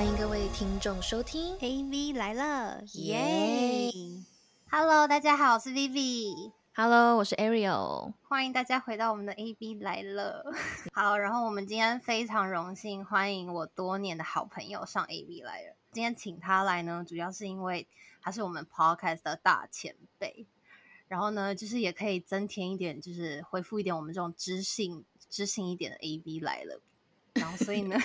欢迎各位听众收听 AV 来了，耶！Hello，大家好，我是 Vivi。！Hello，我是 Ariel。欢迎大家回到我们的 AV 来了。好，然后我们今天非常荣幸欢迎我多年的好朋友上 AV 来了。今天请他来呢，主要是因为他是我们 Podcast 的大前辈，然后呢，就是也可以增添一点，就是恢复一点我们这种知性、知性一点的 AV 来了。然后所以呢，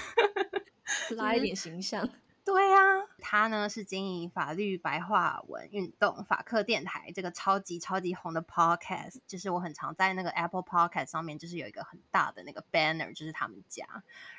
拉一点形象，对呀、他呢是经营法律白话文运动法克电台这个超级超级红的 podcast，就是我很常在那个 Apple Podcast 上面，就是有一个很大的那个 banner，就是他们家，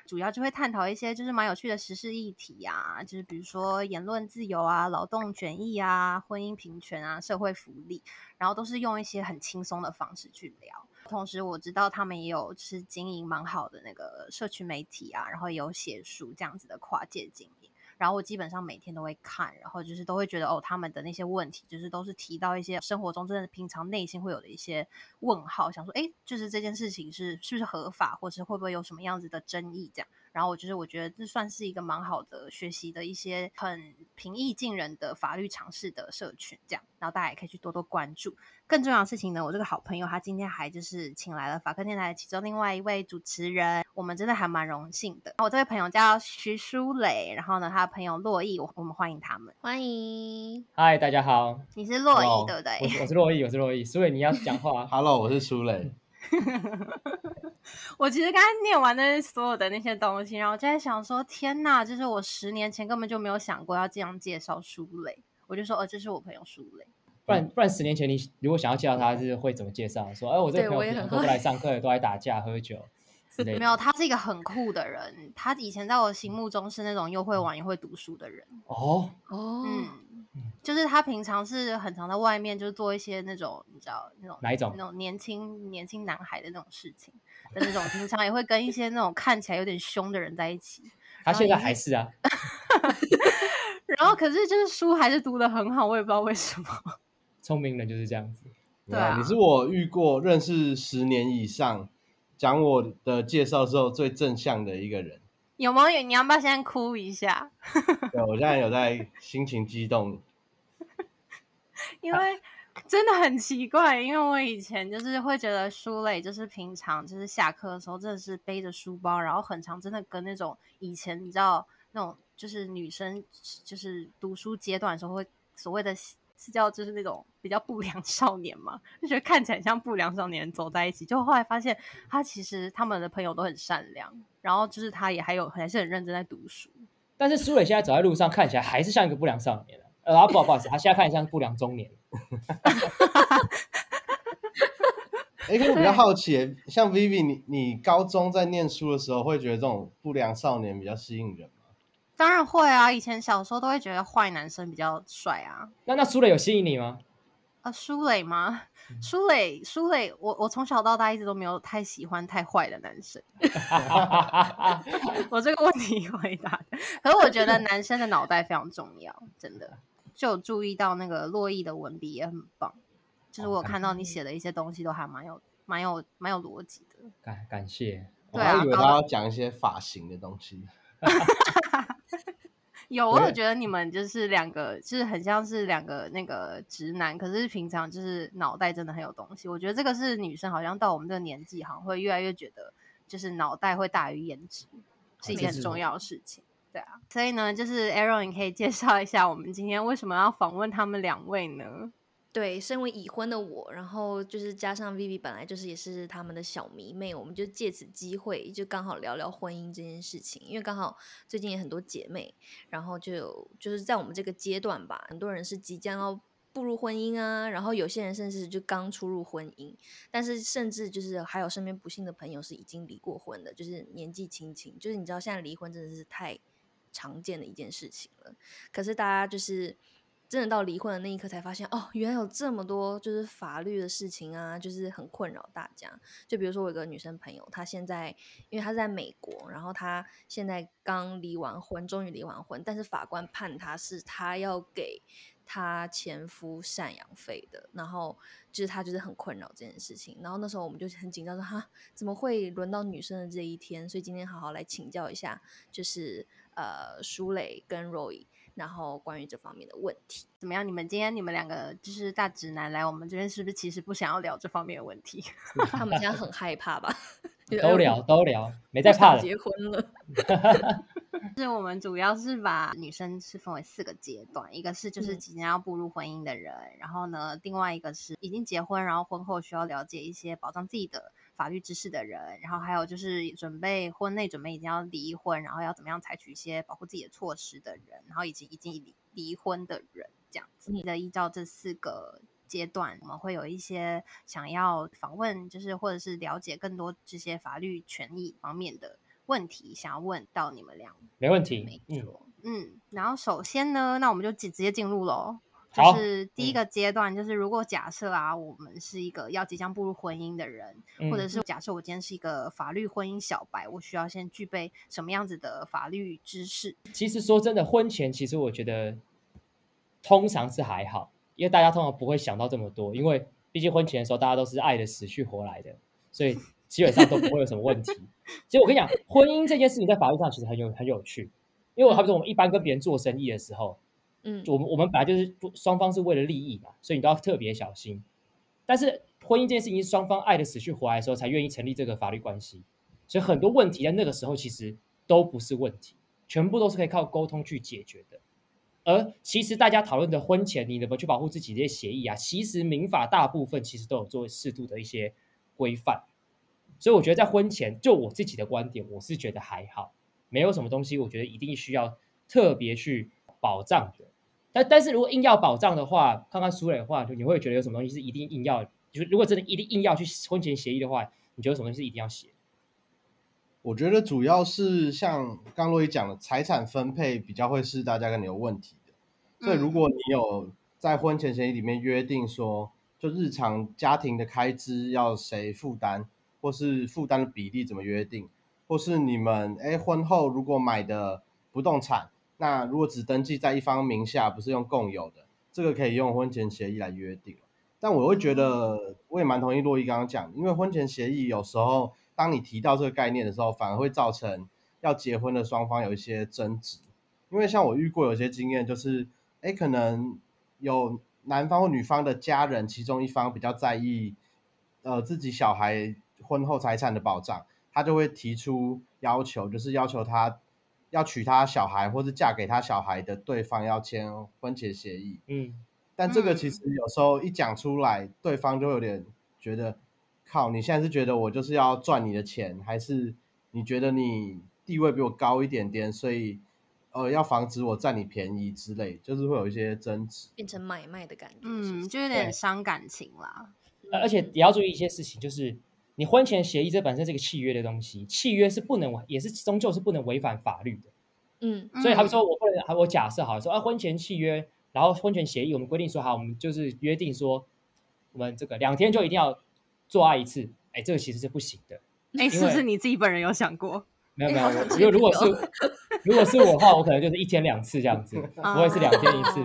主要就会探讨一些就是蛮有趣的时事议题啊，就是比如说言论自由啊、劳动权益啊、婚姻平权啊、社会福利，然后都是用一些很轻松的方式去聊。同时，我知道他们也有是经营蛮好的那个社区媒体啊，然后有写书这样子的跨界经营。然后我基本上每天都会看，然后就是都会觉得哦，他们的那些问题，就是都是提到一些生活中真的平常内心会有的一些问号，想说，哎，就是这件事情是是不是合法，或是会不会有什么样子的争议这样。然后我就是我觉得这算是一个蛮好的学习的一些很平易近人的法律常识的社群，这样，然后大家也可以去多多关注。更重要的事情呢，我这个好朋友他今天还就是请来了法科电台其中另外一位主持人，我们真的还蛮荣幸的。我这位朋友叫徐淑蕾，然后呢，他的朋友洛毅，我我们欢迎他们。欢迎。嗨，大家好，你是洛毅对不对？我是我是洛毅，我是洛毅，所以你要讲话 Hello，我是舒磊。我其实刚才念完那所有的那些东西，然后就在想说，天呐，就是我十年前根本就没有想过要这样介绍舒蕾，我就说，哦，这是我朋友舒蕾。不然不然十年前你如果想要介绍他，是会怎么介绍？说，哎，我这个朋友都不来上课，都来打架喝酒之类的。没有，他是一个很酷的人，他以前在我心目中是那种又会玩又会读书的人。哦，哦，嗯，就是他平常是很常在外面，就是做一些那种你知道那种哪一种那种年轻年轻男孩的那种事情的那种，平常也会跟一些那种看起来有点凶的人在一起。他现在还是啊，然后可是就是书还是读的很好，我也不知道为什么。聪明人就是这样子。对啊你是我遇过认识十年以上，讲我的介绍之后最正向的一个人。有没有？你要不要先哭一下？对我现在有在心情激动，因为真的很奇怪，因为我以前就是会觉得书类就是平常就是下课的时候真的是背着书包，然后很长真的跟那种以前你知道那种就是女生就是读书阶段的时候会所谓的是叫就是那种比较不良少年嘛，就觉得看起来像不良少年走在一起，就后来发现他其实他们的朋友都很善良，然后就是他也还有还是很认真在读书。但是苏磊现在走在路上，看起来还是像一个不良少年呃，啊，不好不好意思，他现在看起来像不良中年。哎，可是我比较好奇，像 Vivi，你你高中在念书的时候，会觉得这种不良少年比较吸引人吗？当然会啊，以前小时候都会觉得坏男生比较帅啊。那那苏磊有吸引你吗？啊，舒磊吗？舒磊，舒磊，我我从小到大一直都没有太喜欢太坏的男生。我这个问题回答，可是我觉得男生的脑袋非常重要，真的。就有注意到那个洛毅的文笔也很棒，就是我有看到你写的一些东西都还蛮有、蛮有、蛮有逻辑的。感感谢。对啊我以为他要讲一些发型的东西。有，我有对觉得你们就是两个，就是很像是两个那个直男，可是平常就是脑袋真的很有东西。我觉得这个是女生好像到我们这个年纪，好像会越来越觉得，就是脑袋会大于颜值，是一件很重要的事情。对啊，所以呢，就是 Aaron，你可以介绍一下我们今天为什么要访问他们两位呢？对，身为已婚的我，然后就是加上 Vivi 本来就是也是他们的小迷妹，我们就借此机会就刚好聊聊婚姻这件事情，因为刚好最近也很多姐妹，然后就有就是在我们这个阶段吧，很多人是即将要步入婚姻啊，然后有些人甚至就刚出入婚姻，但是甚至就是还有身边不幸的朋友是已经离过婚的，就是年纪轻轻，就是你知道现在离婚真的是太常见的一件事情了，可是大家就是。真的到离婚的那一刻才发现，哦，原来有这么多就是法律的事情啊，就是很困扰大家。就比如说我有个女生朋友，她现在因为她在美国，然后她现在刚离完婚，终于离完婚，但是法官判她是她要给她前夫赡养费的，然后就是她就是很困扰这件事情。然后那时候我们就很紧张，说哈怎么会轮到女生的这一天？所以今天好好来请教一下，就是呃舒磊跟 Roy，然后关于这方面的问题。怎么样？你们今天你们两个就是大直男来我们这边，是不是其实不想要聊这方面的问题？他们现在很害怕吧？都聊都聊，没在怕的。结婚了。是我们主要是把女生是分为四个阶段，一个是就是即将要步入婚姻的人，然后呢，另外一个是已经结婚，然后婚后需要了解一些保障自己的法律知识的人，然后还有就是准备婚内准备已经要离婚，然后要怎么样采取一些保护自己的措施的人，然后以及已经离离婚的人，这样子。你的依照这四个阶段，我们会有一些想要访问，就是或者是了解更多这些法律权益方面的。问题想要问到你们俩，没问题，没错，嗯，然后首先呢，那我们就直直接进入喽，就是第一个阶段，就是如果假设啊，我们是一个要即将步入婚姻的人，或者是假设我今天是一个法律婚姻小白，我需要先具备什么样子的法律知识？其实说真的，婚前其实我觉得通常是还好，因为大家通常不会想到这么多，因为毕竟婚前的时候大家都是爱的死去活来的，所以。基本上都不会有什么问题。其实我跟你讲，婚姻这件事情在法律上其实很有很有趣。因为我好比说，我们一般跟别人做生意的时候，嗯，我们我们本来就是双方是为了利益嘛，所以你都要特别小心。但是婚姻这件事情，双方爱的死去活来的时候，才愿意成立这个法律关系。所以很多问题在那个时候其实都不是问题，全部都是可以靠沟通去解决的。而其实大家讨论的婚前你怎么去保护自己这些协议啊，其实民法大部分其实都有做适度的一些规范。所以我觉得在婚前，就我自己的观点，我是觉得还好，没有什么东西，我觉得一定需要特别去保障的。但但是如果硬要保障的话，看看苏磊的话，就你会觉得有什么东西是一定硬要，就是如果真的一定硬要去婚前协议的话，你觉得什么东西是一定要写？我觉得主要是像刚洛伊讲的，财产分配比较会是大家跟你有问题的。所以如果你有在婚前协议里面约定说，就日常家庭的开支要谁负担？或是负担的比例怎么约定？或是你们哎婚后如果买的不动产，那如果只登记在一方名下，不是用共有的，这个可以用婚前协议来约定。但我会觉得，我也蛮同意洛伊刚刚讲，因为婚前协议有时候当你提到这个概念的时候，反而会造成要结婚的双方有一些争执。因为像我遇过有些经验，就是哎可能有男方或女方的家人其中一方比较在意，呃自己小孩。婚后财产的保障，他就会提出要求，就是要求他要娶她小孩，或是嫁给他小孩的对方要签婚前协议。嗯，但这个其实有时候一讲出来，对方就有点觉得，靠，你现在是觉得我就是要赚你的钱，还是你觉得你地位比我高一点点，所以呃要防止我占你便宜之类，就是会有一些争执，变成买卖的感觉。嗯，就有点伤感情啦。而且也要注意一些事情，就是。你婚前协议这本身是个契约的东西，契约是不能也是终究是不能违反法律的。嗯，所以他们说我不能，我假设好说啊，婚前契约，然后婚前协议，我们规定说好，我们就是约定说，我们这个两天就一定要做爱一次，哎，这个其实是不行的。哎，是不是你自己本人有想过？没有没有，因为如果是如果是我的话，我可能就是一天两次这样子，不会是两天一次。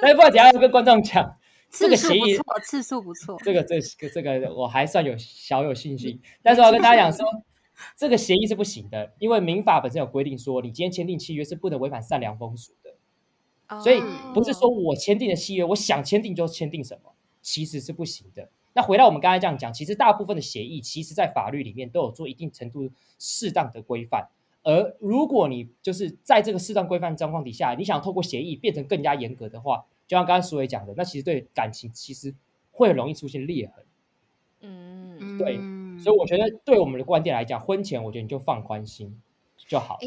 但是不管怎样，跟观众讲。这个协议次数不错，这个这个这个我还算有小有信心。但是我要跟大家讲说，这个协议是不行的，因为民法本身有规定说，你今天签订契约是不能违反善良风俗的。所以不是说我签订的契约，我想签订就签订什么，其实是不行的。那回到我们刚才这样讲，其实大部分的协议，其实在法律里面都有做一定程度适当的规范。而如果你就是在这个适当规范状况底下，你想透过协议变成更加严格的话，就像刚刚苏伟讲的，那其实对感情其实会很容易出现裂痕。嗯，对，所以我觉得对我们的观点来讲，婚前我觉得你就放宽心就好。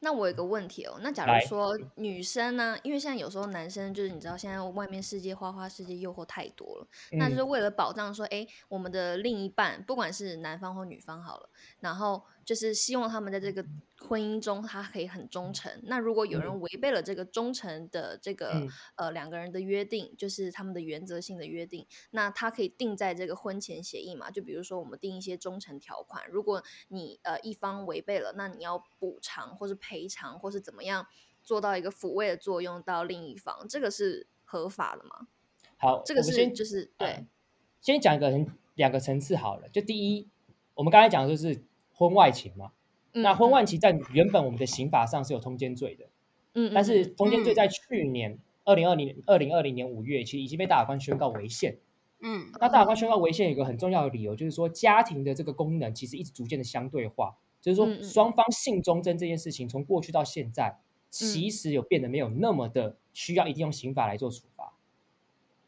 那我有个问题哦，那假如说女生呢，因为现在有时候男生就是你知道，现在外面世界花花世界诱惑太多了，那就是为了保障说，哎，我们的另一半不管是男方或女方好了，然后就是希望他们在这个婚姻中他可以很忠诚。那如果有人违背了这个忠诚的这个呃两个人的约定，就是他们的原则性的约定，那他可以定在这个婚前协议嘛？就比如说我们定一些忠诚条款，如果你呃一方违背了，那你要补偿或是。赔偿或是怎么样做到一个抚慰的作用到另一方，这个是合法的吗？好，这个是就是对，先讲一个很两个层次好了。就第一，我们刚才讲的就是婚外情嘛，那婚嗯外情在原本我们的刑法上是有通奸罪的，嗯，但是嗯。通奸罪在去年二零二零二零二零年五月，其实已经被大法官宣告违宪。嗯。那大法官宣告违宪有一个很重要的理由，就是说家庭的这个功能其实一直逐渐的相对化，就是说双方性忠贞这件事情，从过去到现在，其实有变得没有那么的需要一定用刑法来做处罚。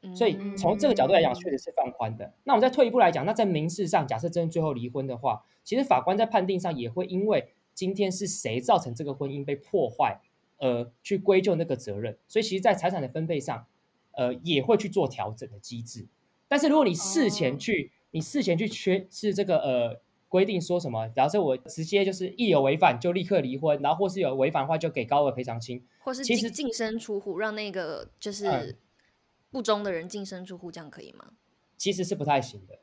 嗯所以从这个角度来讲，嗯确实是放宽的。那我们再退一步来讲，那在民事上，假设真的最后离婚的话，其实法官在判定上也会因为今天是谁造成这个婚姻被破坏，而，去归咎那个责任。所以其实，在财产的分配上，呃，也会去做调整的机制。但是如果你事前哦去，你事前去缺是这个呃规定说什么，假设我直接就是一有违反就立刻离婚，然后或是有违反的话就给高额赔偿金，或是其实净净身出户，让那个就是嗯不忠的人净身出户，这样可以吗？其实是不太行的。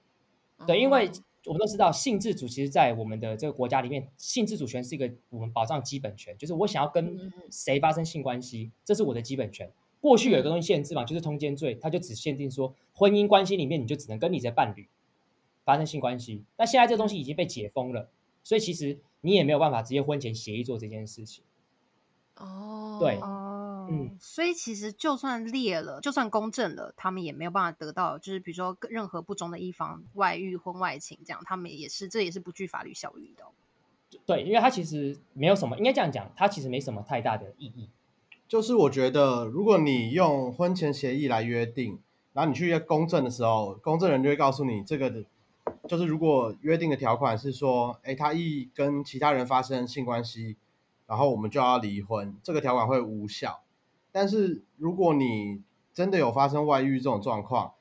对，因为哦我们都知道，性自主其实，在我们的这个国家里面，性自主权是一个我们保障基本权，就是我想要跟嗯谁发生性关系，这是我的基本权。过去有一个嗯东西限制嘛，就是通奸罪，它就只限定说婚姻关系里面你就只能跟你的伴侣发生性关系。那现在这东西已经被解封了，所以其实你也没有办法直接婚前协议做这件事情。哦，对哦，嗯所以其实就算裂了，就算公证了，他们也没有办法得到，就是比如说任何不忠的一方外遇、婚外情这样，他们也是这也是不具法律效力的哦、对，因为它其实没有什么，应该这样讲，它其实没什么太大的意义。就是我觉得，如果你用婚前协议来约定，然后你去公证的时候，公证人就会告诉你，这个的，就是如果约定的条款是说，哎，他一跟其他人发生性关系，然后我们就要离婚，这个条款会无效。但是如果你真的有发生外遇这种状况，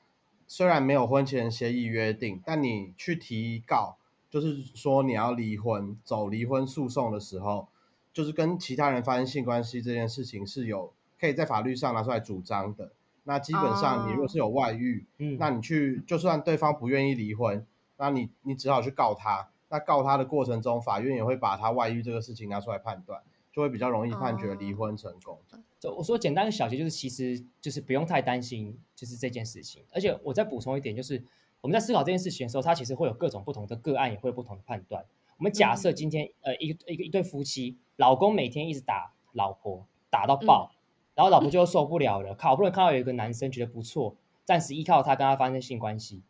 虽然没有婚前协议约定，但你去提告，就是说你要离婚，走离婚诉讼的时候，就是跟其他人发生性关系这件事情是有可以在法律上拿出来主张的。那基本上你如果是有外遇，嗯，那你去就算对方不愿意离婚，那你你只好去告他。那告他的过程中，法院也会把他外遇这个事情拿出来判断，就会比较容易判决离婚成功。就我说简单的小结，就是其实就是不用太担心，就是这件事情。而且我再补充一点，就是我们在思考这件事情的时候，它其实会有各种不同的个案，也会有不同的判断。我们假设今天、呃一个一个一对夫妻，老公每天一直打老婆，打到爆，然后老婆就受不了了，好不容易看到有一个男生觉得不错，暂时依靠他跟他发生性关系，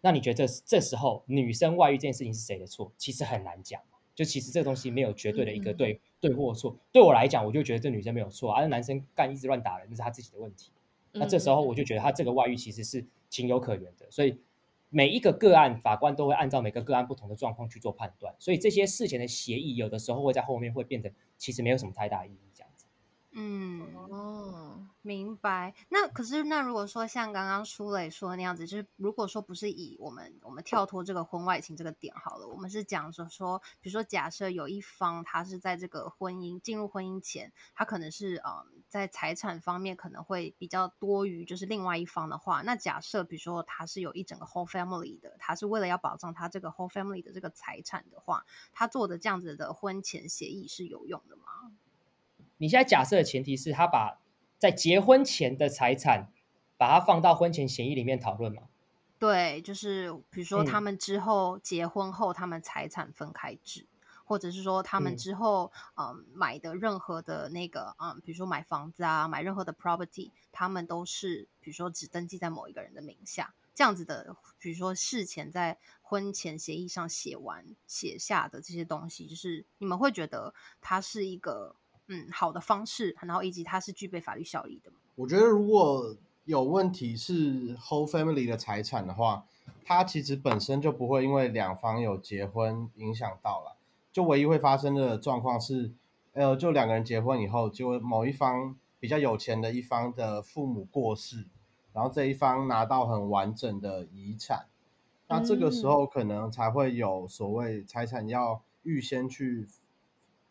那你觉得这这时候女生外遇这件事情是谁的错？其实很难讲。就其实这个东西没有绝对的一个嗯对、或错。对我来讲，我就觉得这女生没有错啊，那男生干一直乱打人，那是他自己的问题。那这时候我就觉得他这个外遇其实是情有可原的，所以每一个个案法官都会按照每个个案不同的状况去做判断，所以这些事前的协议有的时候会在后面会变得其实没有什么太大意义，这样子。嗯，哦，明白。那可是，那如果说像刚刚舒磊说的那样子，就是如果说不是以我们我们跳脱这个婚外情这个点好了，我们是讲说说，比如说假设有一方他是在这个婚姻进入婚姻前，他可能是嗯在财产方面可能会比较多于就是另外一方的话，那假设比如说他是有一整个 whole family 的，他是为了要保障他这个 whole family 的这个财产的话，他做的这样子的婚前协议是有用的吗？你现在假设的前提是他把在结婚前的财产把它放到婚前协议里面讨论嘛？对，就是比如说他嗯。们之后结婚后，他们财产分开制，或者是说他们嗯。之后嗯买的任何的那个嗯，比如说买房子啊，买任何的 property，他们都是比如说只登记在某一个人的名下，这样子的，比如说事前在婚前协议上写完写下的这些东西，就是你们会觉得它是一个嗯好的方式，然后以及它是具备法律效力的吗？我觉得如果有问题是 whole family 的财产的话，它其实本身就不会因为两方有结婚影响到了。就唯一会发生的状况是，呃，就两个人结婚以后，结果某一方比较有钱的一方的父母过世，然后这一方拿到很完整的遗产，那这个时候可能才会有所谓财产要预先去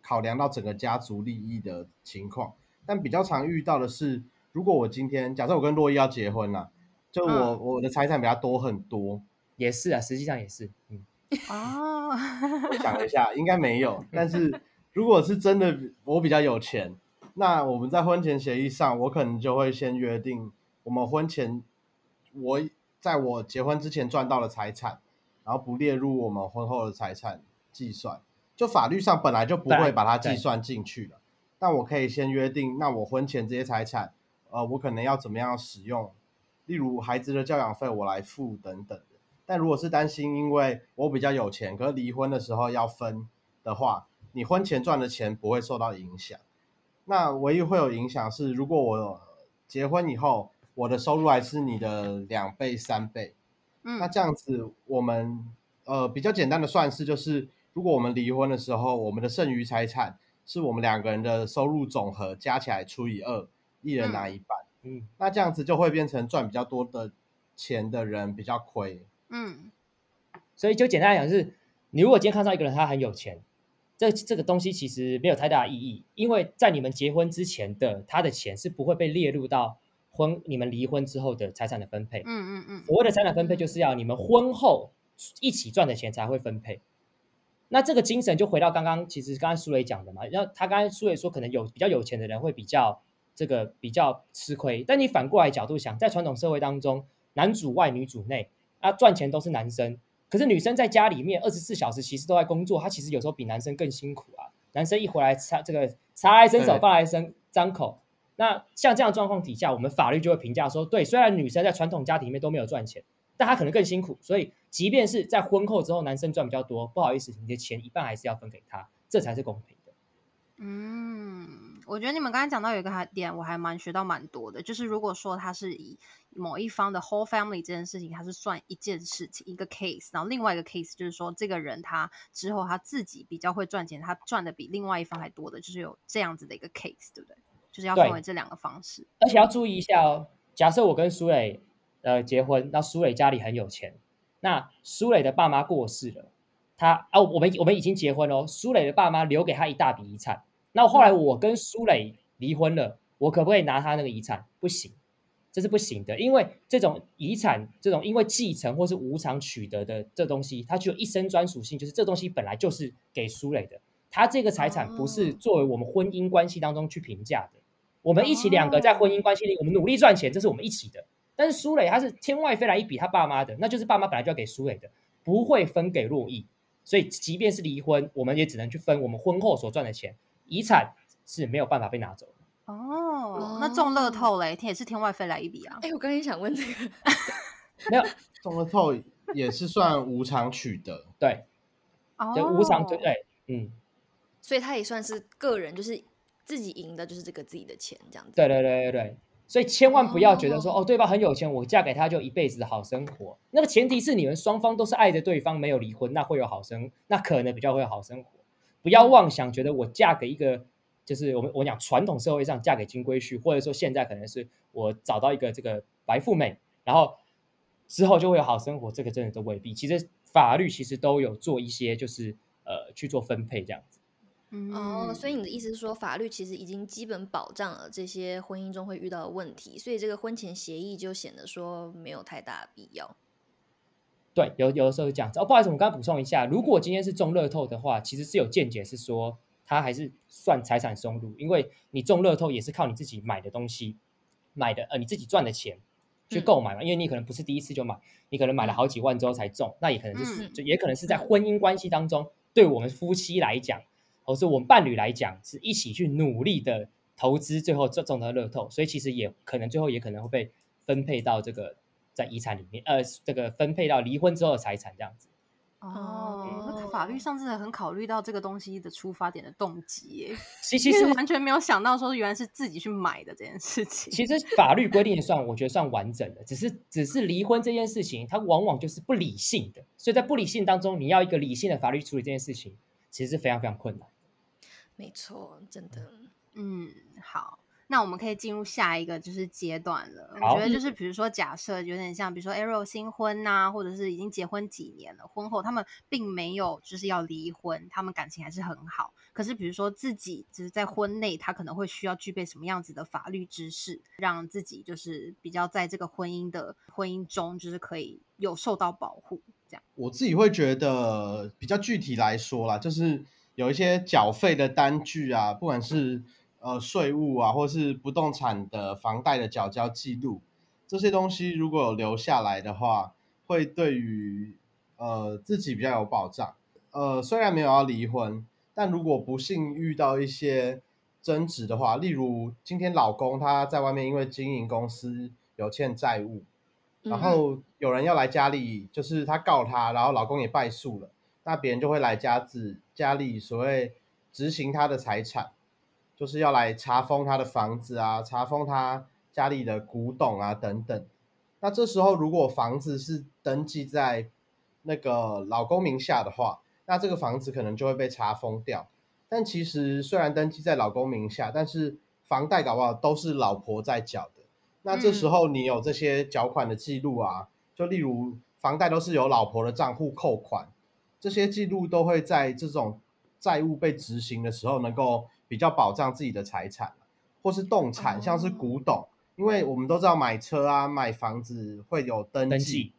考量到整个家族利益的情况。但比较常遇到的是，如果我今天假设我跟洛伊要结婚了，就我、嗯我的财产比他多很多，也是啊，实际上也是，嗯，哦，我想了一下，应该没有。但是如果是真的我比较有钱，那我们在婚前协议上，我可能就会先约定，我们婚前我在我结婚之前赚到的财产，然后不列入我们婚后的财产计算。就法律上本来就不会把它计算进去了。但我可以先约定，那我婚前这些财产，呃，我可能要怎么样使用，例如孩子的教养费我来付等等的。但如果是担心因为我比较有钱，可是离婚的时候要分的话，你婚前赚的钱不会受到影响。那唯一会有影响是，如果我结婚以后，我的收入还是你的两倍、三倍，那嗯这样子，我们呃比较简单的算式就是，如果我们离婚的时候，我们的剩余财产是我们两个人的收入总和加起来除以二，一人拿一半。嗯，那这样子就会变成赚比较多的钱的人比较亏。嗯所以就简单来讲是，你如果今天看到一个人他很有钱，这这个东西其实没有太大意义，因为在你们结婚之前的他的钱是不会被列入到婚你们离婚之后的财产的分配。嗯嗯嗯所谓的财产分配，就是要你们婚后一起赚的钱才会分配。那这个精神就回到刚刚，其实刚刚苏磊讲的嘛，然后他刚才苏磊说，可能有比较有钱的人会比较这个比较吃亏，但你反过来角度想，在传统社会当中，男主外女主内，啊，赚钱都是男生，可是女生在家里面二十四小时其实都在工作，她其实有时候比男生更辛苦啊。男生一回来擦这个茶来伸手，对饭来伸张口。那像这样的状况底下，我们法律就会评价说，对，虽然女生在传统家庭里面都没有赚钱，但他可能更辛苦，所以即便是在婚后之后，男生赚比较多，不好意思，你的钱一半还是要分给他，这才是公平的。嗯，我觉得你们刚才讲到有一个还点，我还蛮学到蛮多的，就是如果说他是以某一方的 whole family 这件事情，它是算一件事情一个 case，然后另外一个 case 就是说这个人他之后他自己比较会赚钱，他赚的比另外一方还多的，就是有这样子的一个 case，对不对？就是要分为这两个方式。而且要注意一下哦，假设我跟苏磊呃结婚，那苏磊家里很有钱，那苏磊的爸妈过世了，他啊我们我们已经结婚了哦，苏磊的爸妈留给他一大笔遗产，那后来我跟苏磊离婚了，我可不可以拿他那个遗产？不行，这是不行的，因为这种遗产这种因为继承或是无偿取得的这东西，它具有一生专属性，就是这东西本来就是给苏磊的，他这个财产不是哦作为我们婚姻关系当中去评价的。我们一起两个在婚姻关系里，我们努力赚钱，这是我们一起的。但是苏磊他是天外飞来一笔他爸妈的，那就是爸妈本来就要给苏磊的，不会分给洛毅。所以即便是离婚，我们也只能去分我们婚后所赚的钱，遗产是没有办法被拿走的。哦，那中乐透嘞，也是天外飞来一笔啊。哎，我刚刚也想问这个 没有中乐透也是算无偿取得。对，哦，就无偿对对，嗯，所以他也算是个人，就是自己赢的，就是这个自己的钱这样子。对对对对对，所以千万不要觉得说哦哦，对方很有钱，我嫁给他就一辈子的好生活。那个前提是你们双方都是爱着对方，没有离婚，那会有好生，那可能比较会有好生活。不要妄想觉得我嫁给一个，就是我们我讲传统社会上嫁给金龟婿，或者说现在可能是我找到一个这个白富美，然后之后就会有好生活，这个真的都未必。其实法律其实都有做一些，就是呃去做分配这样子。嗯哦，所以你的意思是说，法律其实已经基本保障了这些婚姻中会遇到的问题，所以这个婚前协议就显得说没有太大的必要。对，有有的时候是这样子。哦，不好意思，我刚刚补充一下，如果今天是中乐透的话，其实是有见解是说，它还是算财产收入，因为你中乐透也是靠你自己买的东西，买的呃你自己赚的钱去嗯购买嘛，因为你可能不是第一次就买，你可能买了好几万之后才中，那也可能就是、嗯就也可能是在婚姻关系当中，对我们夫妻来讲，或是我们伴侣来讲，是一起去努力的投资，最后中中的乐透，所以其实也可能最后也可能会被分配到这个在遗产里面，呃，这个分配到离婚之后的财产这样子。哦，那法律上真的很考虑到这个东西的出发点的动机耶，其其实完全没有想到说原来是自己去买的这件事情。其实法律规定算，我觉得算完整的，只是只是离婚这件事情，它往往就是不理性的，所以在不理性当中，你要一个理性的法律处理这件事情，其实是非常非常困难。没错，真的。嗯，好，那我们可以进入下一个就是阶段了。我好觉得就是比如说，假设有点像，比如说 Arrow 新婚呐、或者是已经结婚几年了，婚后他们并没有就是要离婚，他们感情还是很好。可是比如说自己只是在婚内，他可能会需要具备什么样子的法律知识，让自己就是比较在这个婚姻的婚姻中，就是可以有受到保护。我自己会觉得比较具体来说啦，就是有一些缴费的单据啊，不管是呃税务啊，或是不动产的房贷的缴交记录，这些东西如果有留下来的话，会对于呃自己比较有保障。呃，虽然没有要离婚，但如果不幸遇到一些争执的话，例如今天老公他在外面因为经营公司有欠债务，然后有人要来家里，就是他告他，然后老公也败诉了，那别人就会来家子家里所谓执行他的财产，就是要来查封他的房子啊，查封他家里的古董啊等等。那这时候如果房子是登记在那个老公名下的话，那这个房子可能就会被查封掉。但其实虽然登记在老公名下，但是房贷搞不好都是老婆在缴的。那这时候你有这些缴款的记录啊，就例如房贷都是由老婆的账户扣款，这些记录都会在这种债务被执行的时候，能够比较保障自己的财产，或是动产，像是古董，因为我们都知道买车啊、买房子会有登登记，记，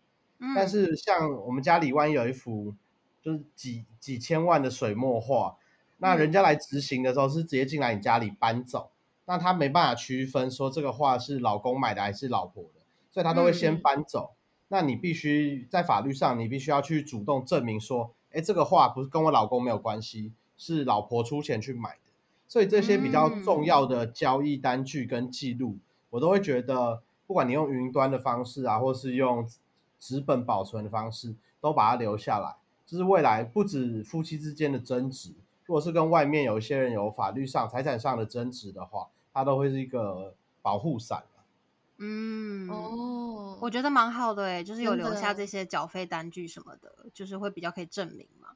但是像我们家里万一有一幅就是几几千万的水墨画，那人家来执行的时候是直接进来你家里搬走，那他没办法区分说这个画是老公买的还是老婆的，所以他都会先嗯搬走。那你必须在法律上，你必须要去主动证明说，哎，这个画不是跟我老公没有关系，是老婆出钱去买的。所以这些比较重要的交易单据跟记录，我都会觉得，不管你用云端的方式啊，或是用纸本保存的方式，都把它留下来。就是未来不止夫妻之间的争执，如果是跟外面有一些人有法律上、财产上的争执的话，它都会是一个保护伞啊嗯，哦，我觉得蛮好的诶，就是有留下这些缴费单据什么的，就是会比较可以证明嘛。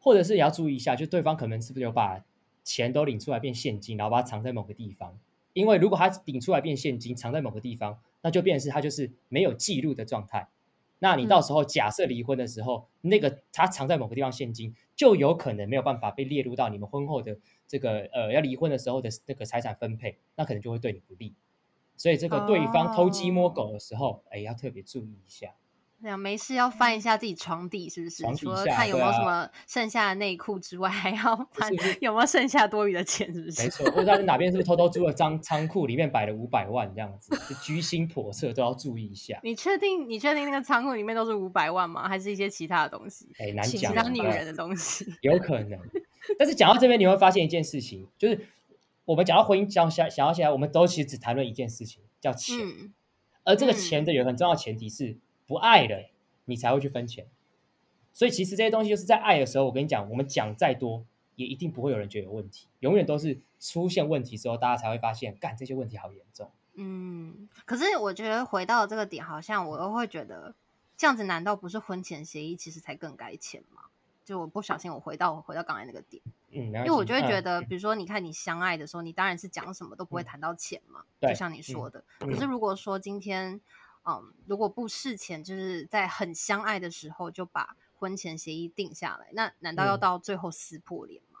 或者是也要注意一下，就对方可能是不是有把钱都领出来变现金，然后把它藏在某个地方。因为如果他领出来变现金，藏在某个地方，那就变成是他就是没有记录的状态。那你到时候假设离婚的时候，那个他藏在某个地方现金，就有可能没有办法被列入到你们婚后的这个呃要离婚的时候的那个财产分配，那可能就会对你不利。所以这个对方偷鸡摸狗的时候，哎，要特别注意一下。这样没事要翻一下自己床底，是不是？除了看有没有什么剩下的内裤之外，还要翻有没有剩下多余的钱，是不是？没错，或者他哪边是不是偷偷租了张仓库，里面摆了五百万这样子，就居心叵测，都要注意一下。你确定？你确定那个仓库里面都是五百万吗？还是一些其他的东西？哎，难其讲啊，其他女呃人的东西？有可能。但是讲到这边，你会发现一件事情，就是我们讲到婚姻，讲想想要起来，我们都其实只谈论一件事情，叫钱。嗯，而这个嗯钱的有很重要的前提是不爱了，你才会去分钱。所以其实这些东西就是在爱的时候，我跟你讲，我们讲再多，也一定不会有人觉得有问题，永远都是出现问题之后，大家才会发现，干这些问题好严重。嗯，可是我觉得回到这个点，好像我又会觉得，这样子难道不是婚前协议其实才更该签吗？就我不小心我回到我回到刚才那个点，嗯，因因为我就会觉得，比如说你看你相爱的时候，你当然是讲什么都不会嗯谈到钱嘛，对就像你说的。嗯可是如果说今天，嗯，如果不事前就是在很相爱的时候就把婚前协议定下来，那难道要嗯到最后撕破脸吗？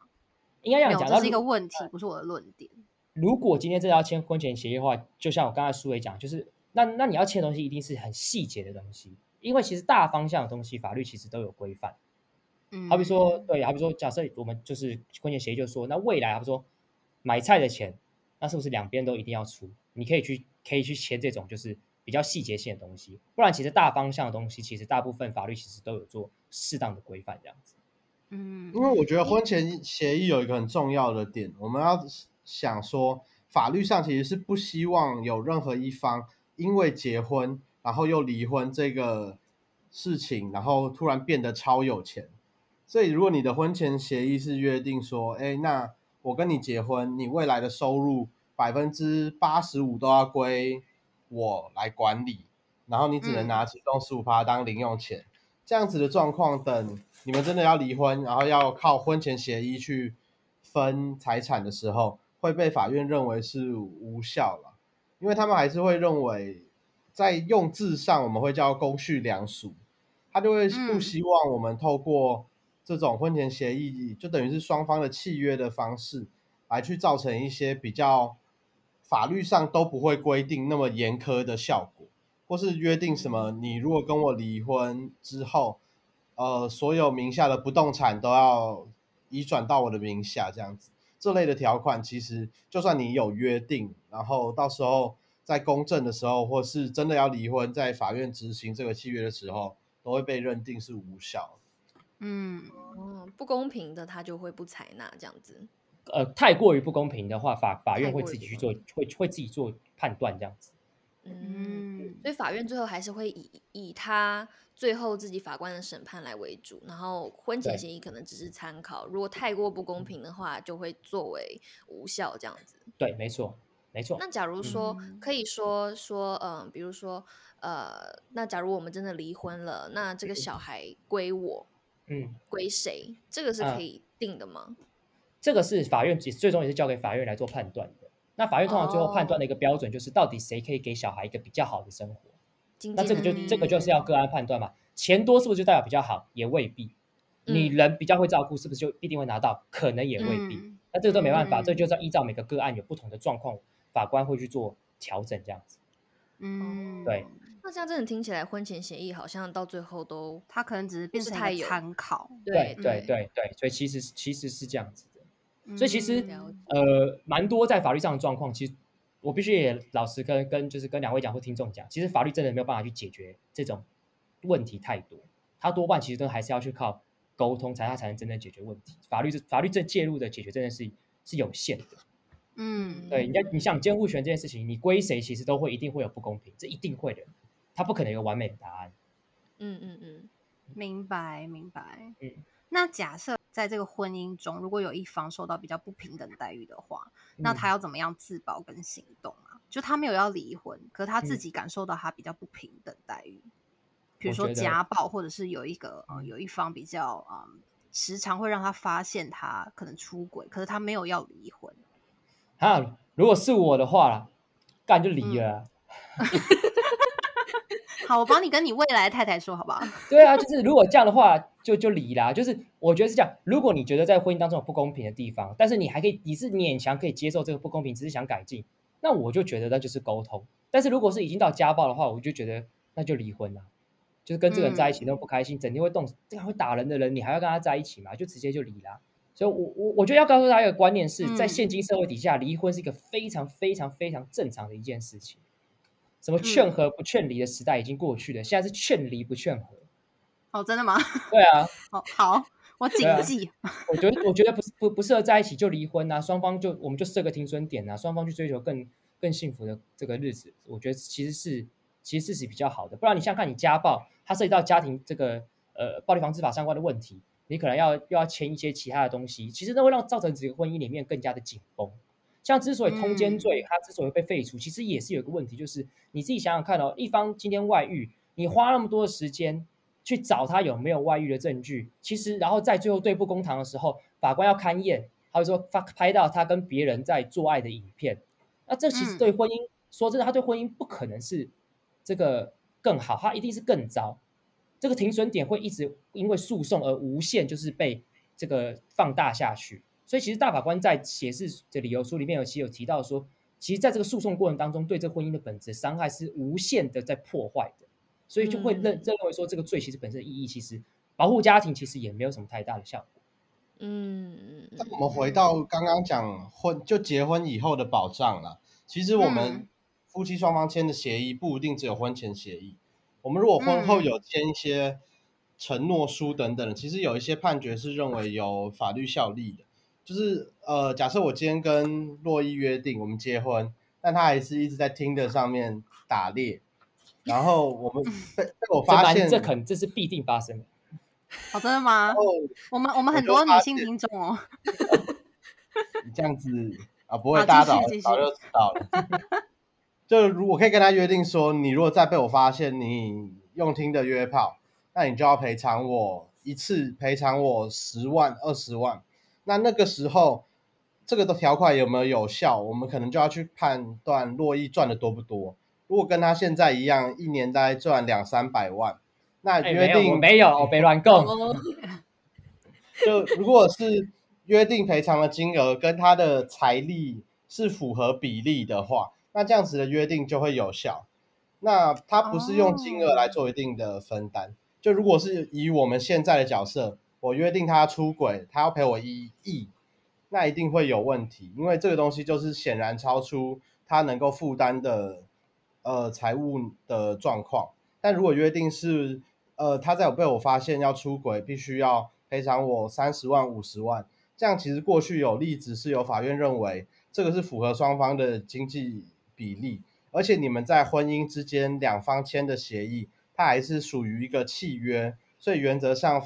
应该这没有，样讲，这是一个问题，不是我的论点。如果今天真的要签婚前协议的话，就像我刚才苏伟讲，就是那那你要签的东西一定是很细节的东西，因为其实大方向的东西，法律其实都有规范。嗯，好比说，对，好比说，假设我们就是婚前协议，就说那未来，好比说买菜的钱，那是不是两边都一定要出？你可以去可以去签这种就是比较细节性的东西，不然其实大方向的东西，其实大部分法律其实都有做适当的规范这样子。嗯，因为我觉得婚前协议有一个很重要的点，我们要想说，法律上其实是不希望有任何一方因为结婚然后又离婚这个事情，然后突然变得超有钱。所以，如果你的婚前协议是约定说，哎，那我跟你结婚，你未来的收入百分之八十五都要归我来管理，然后你只能嗯拿其中十五趴当零用钱。这样子的状况，等你们真的要离婚，然后要靠婚前协议去分财产的时候，会被法院认为是无效了，因为他们还是会认为，在用字上我们会叫公序良俗，他就会不嗯希望我们透过这种婚前协议，就等于是双方的契约的方式，来去造成一些比较法律上都不会规定那么严苛的效果。或是约定什么，你如果跟我离婚之后，呃，所有名下的不动产都要移转到我的名下，这样子，这类的条款，其实就算你有约定，然后到时候在公证的时候，或是真的要离婚，在法院执行这个契约的时候，都会被认定是无效。嗯，哦，不公平的他就会不采纳这样子。呃，太过于不公平的话，法法院会自己去做，会会自己做判断这样子。嗯，嗯所以法院最后还是会以以他最后自己法官的审判来为主，然后婚前协议可能只是参考，如果太过不公平的话，就会作为无效这样子。对，没错，没错。那假如说嗯可以说说，嗯，比如说，呃，那假如我们真的离婚了，那这个小孩归我，嗯，归谁？这个是嗯可以定的吗？这个是法院最最终也是交给法院来做判断的。那法院通常最后判断的一个标准就是，到底谁可以给小孩一个比较好的生活。那这个就这个就是要个案判断嘛，钱多是不是就代表比较好？也未必。你嗯人比较会照顾，是不是就必定会拿到？可能也未必。嗯那这个都没办法，嗯这就是要依照每个个案有不同的状况，法官会去做调整这样子。嗯，对，那这样真的听起来，婚前协议好像到最后都他可能只是变成参考。对对对对，所以其实其实是这样子的。所以其实嗯呃，蛮多在法律上的状况，其实我必须也老实跟跟就是跟两位讲或听众讲，其实法律真的没有办法去解决这种问题太多，它多半其实都还是要去靠沟通，才它才能真正解决问题。法律是法律这介入的解决真的是是有限的。嗯，对，你要你像监护权这件事情，你归谁其实都会一定会有不公平，这一定会的，它不可能有完美的答案。嗯嗯嗯，明白明白。嗯，那假设在这个婚姻中，如果有一方受到比较不平等待遇的话，那嗯。他要怎么样自保跟行动啊？就他没有要离婚，可是他自嗯。己感受到他比较不平等待遇，比如说家暴，或者是有一个呃嗯。有一方比较嗯时常会让他发现他可能出轨，可是他没有要离婚。啊，如果是我的话啦，干就离了啊、好，我帮你跟你未来的太太说，好不好？对啊，就是如果这样的话，就就离啦。就是我觉得是这样，如果你觉得在婚姻当中有不公平的地方，但是你还可以，你是勉强可以接受这个不公平，只是想改进，那我就觉得那就是沟通。但是如果是已经到家暴的话，我就觉得那就离婚啦。就是跟这个人在一起那么不开心，整天会动这样会打人的人，你还要跟他在一起吗？就直接就离啦。所以我，我我觉得要告诉大家一个观念是，在嗯现今社会底下，离婚是一个非常非常非常正常的一件事情。什么劝嗯和不劝离的时代已经过去了，现在是劝离不劝和。哦，真的吗？对啊，好好，我谨记。我觉得我觉得不是不不适合在一起就离婚啊，双方就我们就设个停损点啊，双方去追求更更幸福的这个日子，我觉得其实是其实是比较好的。不然你想想看，你家暴，它涉及到家庭这个呃暴力防治法相关的问题，你可能要又要签一些其他的东西，其实那会让造成这个婚姻里面更加的紧绷。像之所以通奸罪嗯它之所以被废除，其实也是有一个问题，就是你自己想想看哦，一方今天外遇，你花那么多的时间去找他有没有外遇的证据，其实然后在最后对簿公堂的时候，法官要勘验，他会说发拍到他跟别人在做爱的影片，那这其实嗯对婚姻、说真的，他对婚姻不可能是这个更好，他一定是更糟。这个停损点会一直因为诉讼而无限就是被这个放大下去。所以其实大法官在解释的理由书里面有其实有提到说，其实在这个诉讼过程当中，对这婚姻的本质伤害是无限的在破坏的，所以就会认嗯认为说这个罪其实本身的意义其实保护家庭其实也没有什么太大的效果。嗯那我们回到刚刚讲婚就结婚以后的保障了。其实我们嗯夫妻双方签的协议不一定只有婚前协议，我们如果婚后嗯有签一些承诺书等等的，其实有一些判决是认为有法律效力的。就是呃，假设我今天跟洛伊约定我们结婚，但他还是一直在听的上面打猎，然后我们 被被我发现，这肯这是必定发生的。哦，真的吗？哦，我们我们很多女性听众哦。你这样子啊，不会，好大家早早就知道了。就如果可以跟他约定说，你如果再被我发现你用听的约炮，那你就要赔偿我一次赔偿我十万、二十万。那那个时候，这个的条款有没有有效？我们可能就要去判断洛伊赚的多不多。如果跟他现在一样，一年大概赚两三百万，那约定没有，我没乱供。哦，就如果是约定赔偿的金额跟他的财力是符合比例的话，那这样子的约定就会有效。那他不是用金额来做一定的分担。就如果是以我们现在的角色，我约定他出轨，他要赔我一亿，那一定会有问题，因为这个东西就是显然超出他能够负担的呃财务的状况。但如果约定是呃，他在我被我发现要出轨，必须要赔偿我三十万、五十万。这样其实过去有例子是有法院认为这个是符合双方的经济比例，而且你们在婚姻之间两方签的协议，它还是属于一个契约，所以原则上，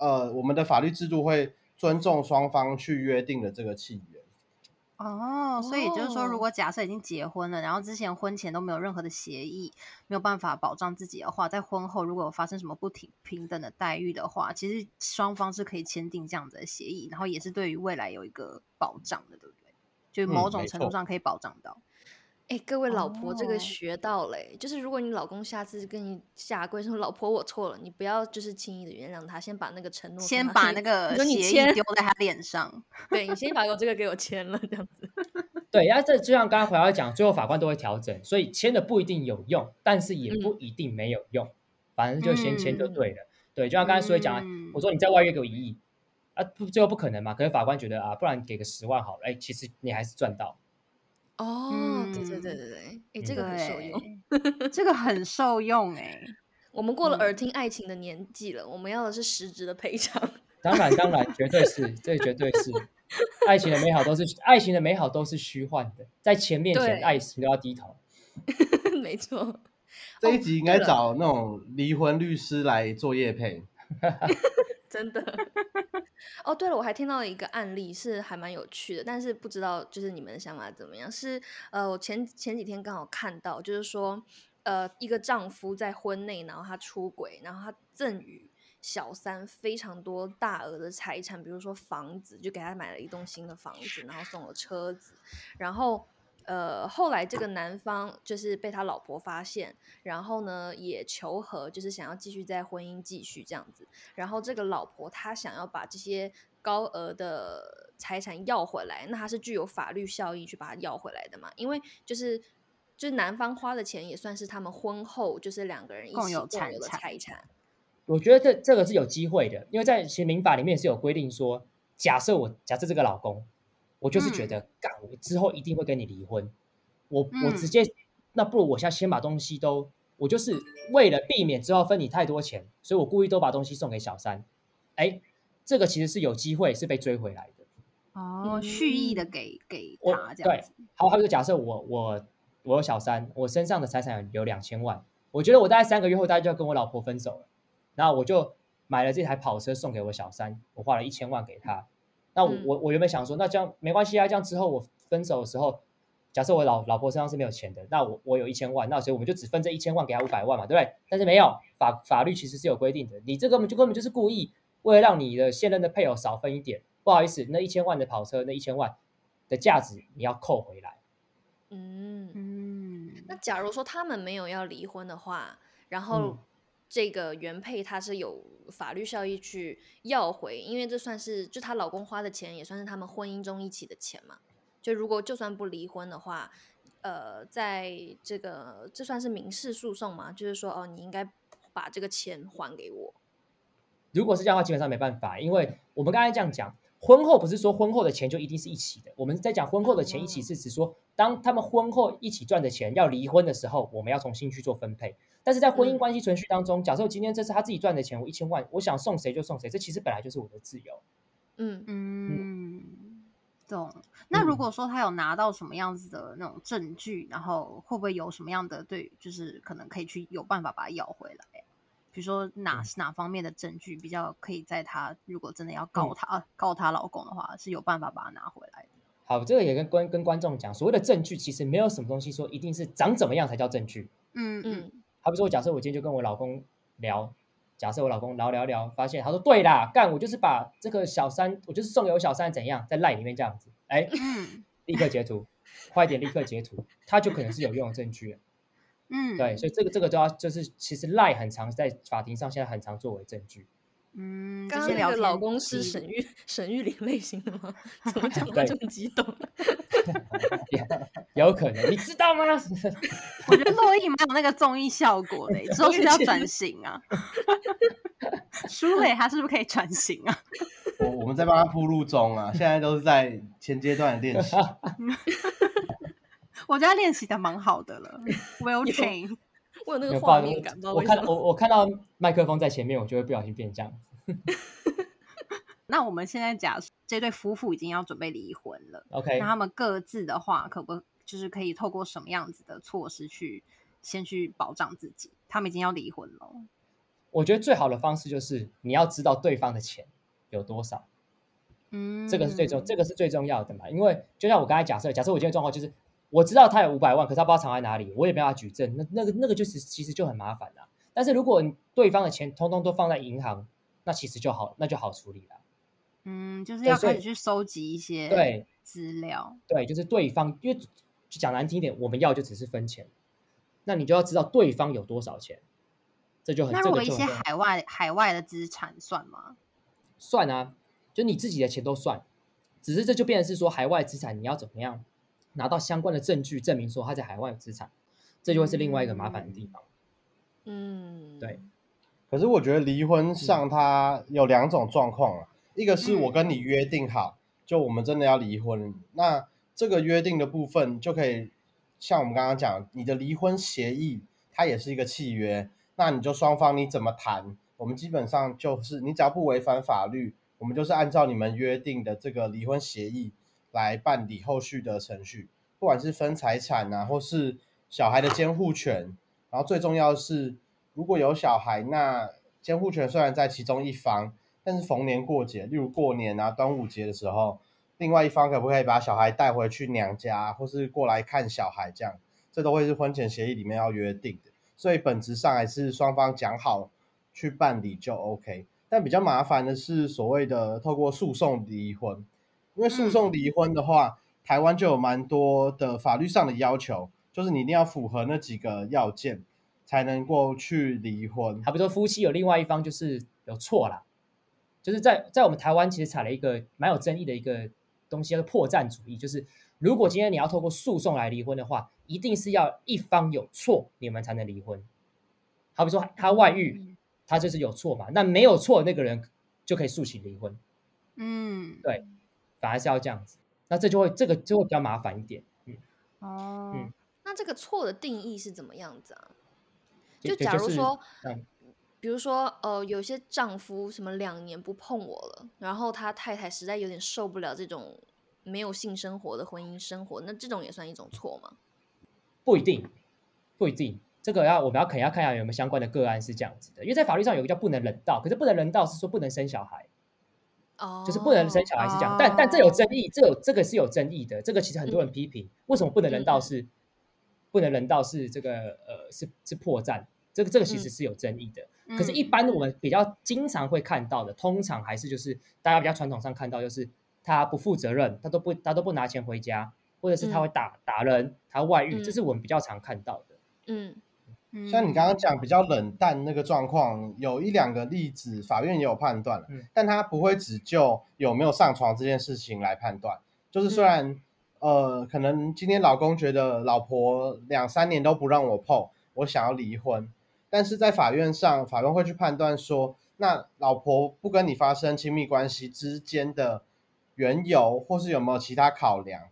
呃，我们的法律制度会尊重双方去约定的这个契约。哦，所以就是说，如哦果假设已经结婚了，然后之前婚前都没有任何的协议，没有办法保障自己的话，在婚后如果有发生什么不平平等的待遇的话，其实双方是可以签订这样子的协议，然后也是对于未来有一个保障的，对不对？就某种程度上可以保障到。哎、各位老婆，这哦个学到嘞、就是如果你老公下次跟你下跪说“老婆，我错了”，你不要就是轻易的原谅他，先把那个承诺先他把那个你说你协签议丢在他脸上。对你先把我这个给我签了，这样子。对，然后这就像刚刚回来讲，最后法官都会调整，所以签的不一定有用，但是也不一定没有用，反正就先签就对了。对，就像刚才所以讲的，嗯我说你在外约给我一亿，啊，不，最后不可能嘛，可是法官觉得啊，不然给个十万好了，哎，其实你还是赚到。哦，对对对嗯对对，哎、这个很受用。对，这个很受用哎、我们过了嗯耳听爱情的年纪了，我们要的是实质的赔偿。当然，当然，绝对是，这绝对是，爱情的美好都是爱情的美好都是虚幻的，在钱面前，对爱情都要低头。没错，这一集应该找那种离婚律师来做业配。真的。哦，对了，我还听到一个案例，是还蛮有趣的，但是不知道就是你们的想法怎么样？是呃，我前前几天刚好看到，就是说呃，一个丈夫在婚内，然后他出轨，然后他赠予小三非常多大额的财产，比如说房子，就给他买了一栋新的房子，然后送了车子，然后。呃，后来这个男方就是被他老婆发现，然后呢也求和，就是想要继续在婚姻继续这样子。然后这个老婆她想要把这些高额的财产要回来，那她是具有法律效益去把它要回来的嘛？因为就是就是男方花的钱也算是他们婚后就是两个人一起共有有的财产财产。我觉得这这个是有机会的，因为在其实民法里面是有规定说，假设我假设这个老公，我就是觉得干、我之后一定会跟你离婚，我我直嗯接、那不如我现在先把东西都，我就是为了避免之后分你太多钱，所以我故意都把东西送给小三，哎，这个其实是有机会是被追回来的。哦，蓄意的嗯给给他这样子。好，还有一个假设我我我有小三，我身上的财产有两千万，我觉得我大概三个月后大概就要跟我老婆分手了，然后我就买了这台跑车送给我小三，我花了一千万给他。那我、嗯。我我原本想说，那这样没关系啊，这样之后我分手的时候，假设我老老婆身上是没有钱的，那我我有一千万，那所以我们就只分这一千万给他五百万嘛，对不对？但是没有法法律其实是有规定的，你这根本就根本就是故意为了让你的现任的配偶少分一点，不好意思，那一千万的跑车那一千万的价值你要扣回来。嗯，嗯，那假如说他们没有要离婚的话，然后嗯这个原配他是有法律效益去要回，因为这算是就她老公花的钱，也算是他们婚姻中一起的钱嘛。就如果就算不离婚的话，呃，在这个这算是民事诉讼嘛？就是说哦，你应该把这个钱还给我。如果是这样的话，基本上没办法，因为我们刚才这样讲，婚后不是说婚后的钱就一定是一起的，我们在讲婚后的钱一起是指说，当他们婚后一起赚的钱要离婚的时候，我们要重新去做分配。但是在婚姻嗯关系存续当中，假设今天这是他自己赚的钱，我一千万，我想送谁就送谁，这其实本来就是我的自由。嗯，嗯，懂。那如果说他有拿到什么样子的那种证据，然后会不会有什么样的对，就是可能可以去有办法把它要回来？比如说哪嗯哪方面的证据比较可以在她如果真的要告嗯他、啊告她老公的话，是有办法把它拿回来的。好，这个也跟观跟观众讲，所谓的证据其实没有什么东西说一定是长怎么样才叫证据。嗯嗯嗯好比说，假设我今天就跟我老公聊，假设我老公聊聊聊，发现他说对啦，干我就是把这个小三，我就是送给我小三怎样，在赖里面这样子，哎，嗯立刻截图，快点立刻截图，他就可能是有用的证据了。嗯，对，所以这个这个都要就是其实赖很常在法庭上现在很常作为证据。嗯，刚刚那个老公是沈玉沈玉琳类型的吗？怎么讲话对这么激动？有可能，你知道吗？我觉得洛伊蛮有那个综艺效果的，之后是不是要转型啊？舒磊他是不是可以转型啊？我我们在帮他铺路中啊，现在都是在前阶段的练习。我觉得他练习的蛮好的了，well trained。我有那个画面感，我看。我我看到麦克风在前面，我就会不小心变这样子。那我们现在假设这对夫妇已经要准备离婚了，OK，那他们各自的话，可不就是可以透过什么样子的措施去先去保障自己？他们已经要离婚了，我觉得最好的方式就是你要知道对方的钱有多少，嗯，这个是最重，这个是最重要的嘛。因为就像我刚才假设，假设我今天状况就是我知道他有五百万，可是他不知道藏在哪里，我也没办法举证，那那个那个就是其实就很麻烦了。但是如果你对方的钱通通都放在银行，那其实就好，那就好处理了。嗯，就是要开始去收集一些对资料，对，就是对方，因为就讲难听一点，我们要就只是分钱，那你就要知道对方有多少钱，这就很那如果一些海外海外的资产算吗？算啊，就你自己的钱都算，只是这就变成是说海外资产你要怎么样拿到相关的证据证明说他在海外有资产，这就会是另外一个麻烦的地方。嗯，对，可是我觉得离婚上它有两种状况啊，一个是嗯。我跟你约定好，就我们真的要离婚，那这个约定的部分就可以像我们刚刚讲，你的离婚协议它也是一个契约，那你就双方你怎么谈，我们基本上就是你只要不违反法律，我们就是按照你们约定的这个离婚协议来办理后续的程序，不管是分财产啊，或是小孩的监护权，然后最重要是，如果有小孩，那监护权虽然在其中一方，但是逢年过节，例如过年啊、端午节的时候，另外一方可不可以把小孩带回去娘家，或是过来看小孩这样，这都会是婚前协议里面要约定的。所以本质上还是双方讲好去办理就 OK。但比较麻烦的是所谓的透过诉讼离婚，因为诉讼离婚的话，台湾就有蛮多的法律上的要求，就是你一定要符合那几个要件才能够去离婚。好比说夫妻有另外一方就是有错啦，就是在在我们台湾其实踩了一个蛮有争议的一个东西，叫做破绽主义，就是如果今天你要透过诉讼来离婚的话，一定是要一方有错，你们才能离婚。好比说他外遇，他就是有错嘛，那没有错那个人就可以诉请离婚，嗯，对反而是要这样子，那这就会这个就会比较麻烦一点。嗯，哦，嗯那这个错的定义是怎么样子啊？就就假如是说，嗯比如说，呃，有些丈夫什么两年不碰我了，然后他太太实在有点受不了这种没有性生活的婚姻生活，那这种也算一种错吗？不一定，不一定。这个要我们要肯定要看一下有没有相关的个案是这样子的，因为在法律上有一个叫不能人道，可是不能人道是说不能生小孩，哦，就是不能生小孩是这样，但但这有争议，这有这个是有争议的，这个其实很多人批评，为什么不能人道是、不能人道是这个呃是是破绽，这个这个其实是有争议的。可是，一。般我们比较经常会看到的，通常还是就是大家比较传统上看到，就是他不负责任，他都不他都不拿钱回家，或者是他会打、打人，他外遇，嗯。这是我们比较常看到的。嗯嗯像你刚刚讲比较冷淡那个状况，有一两个例子，法院也有判断了，嗯。但他不会只就有没有上床这件事情来判断。就是虽然、呃，可能今天老公觉得老婆两三年都不让我碰，我想要离婚，但是在法院上，法院会去判断说，那老婆不跟你发生亲密关系之间的缘由，或是有没有其他考量，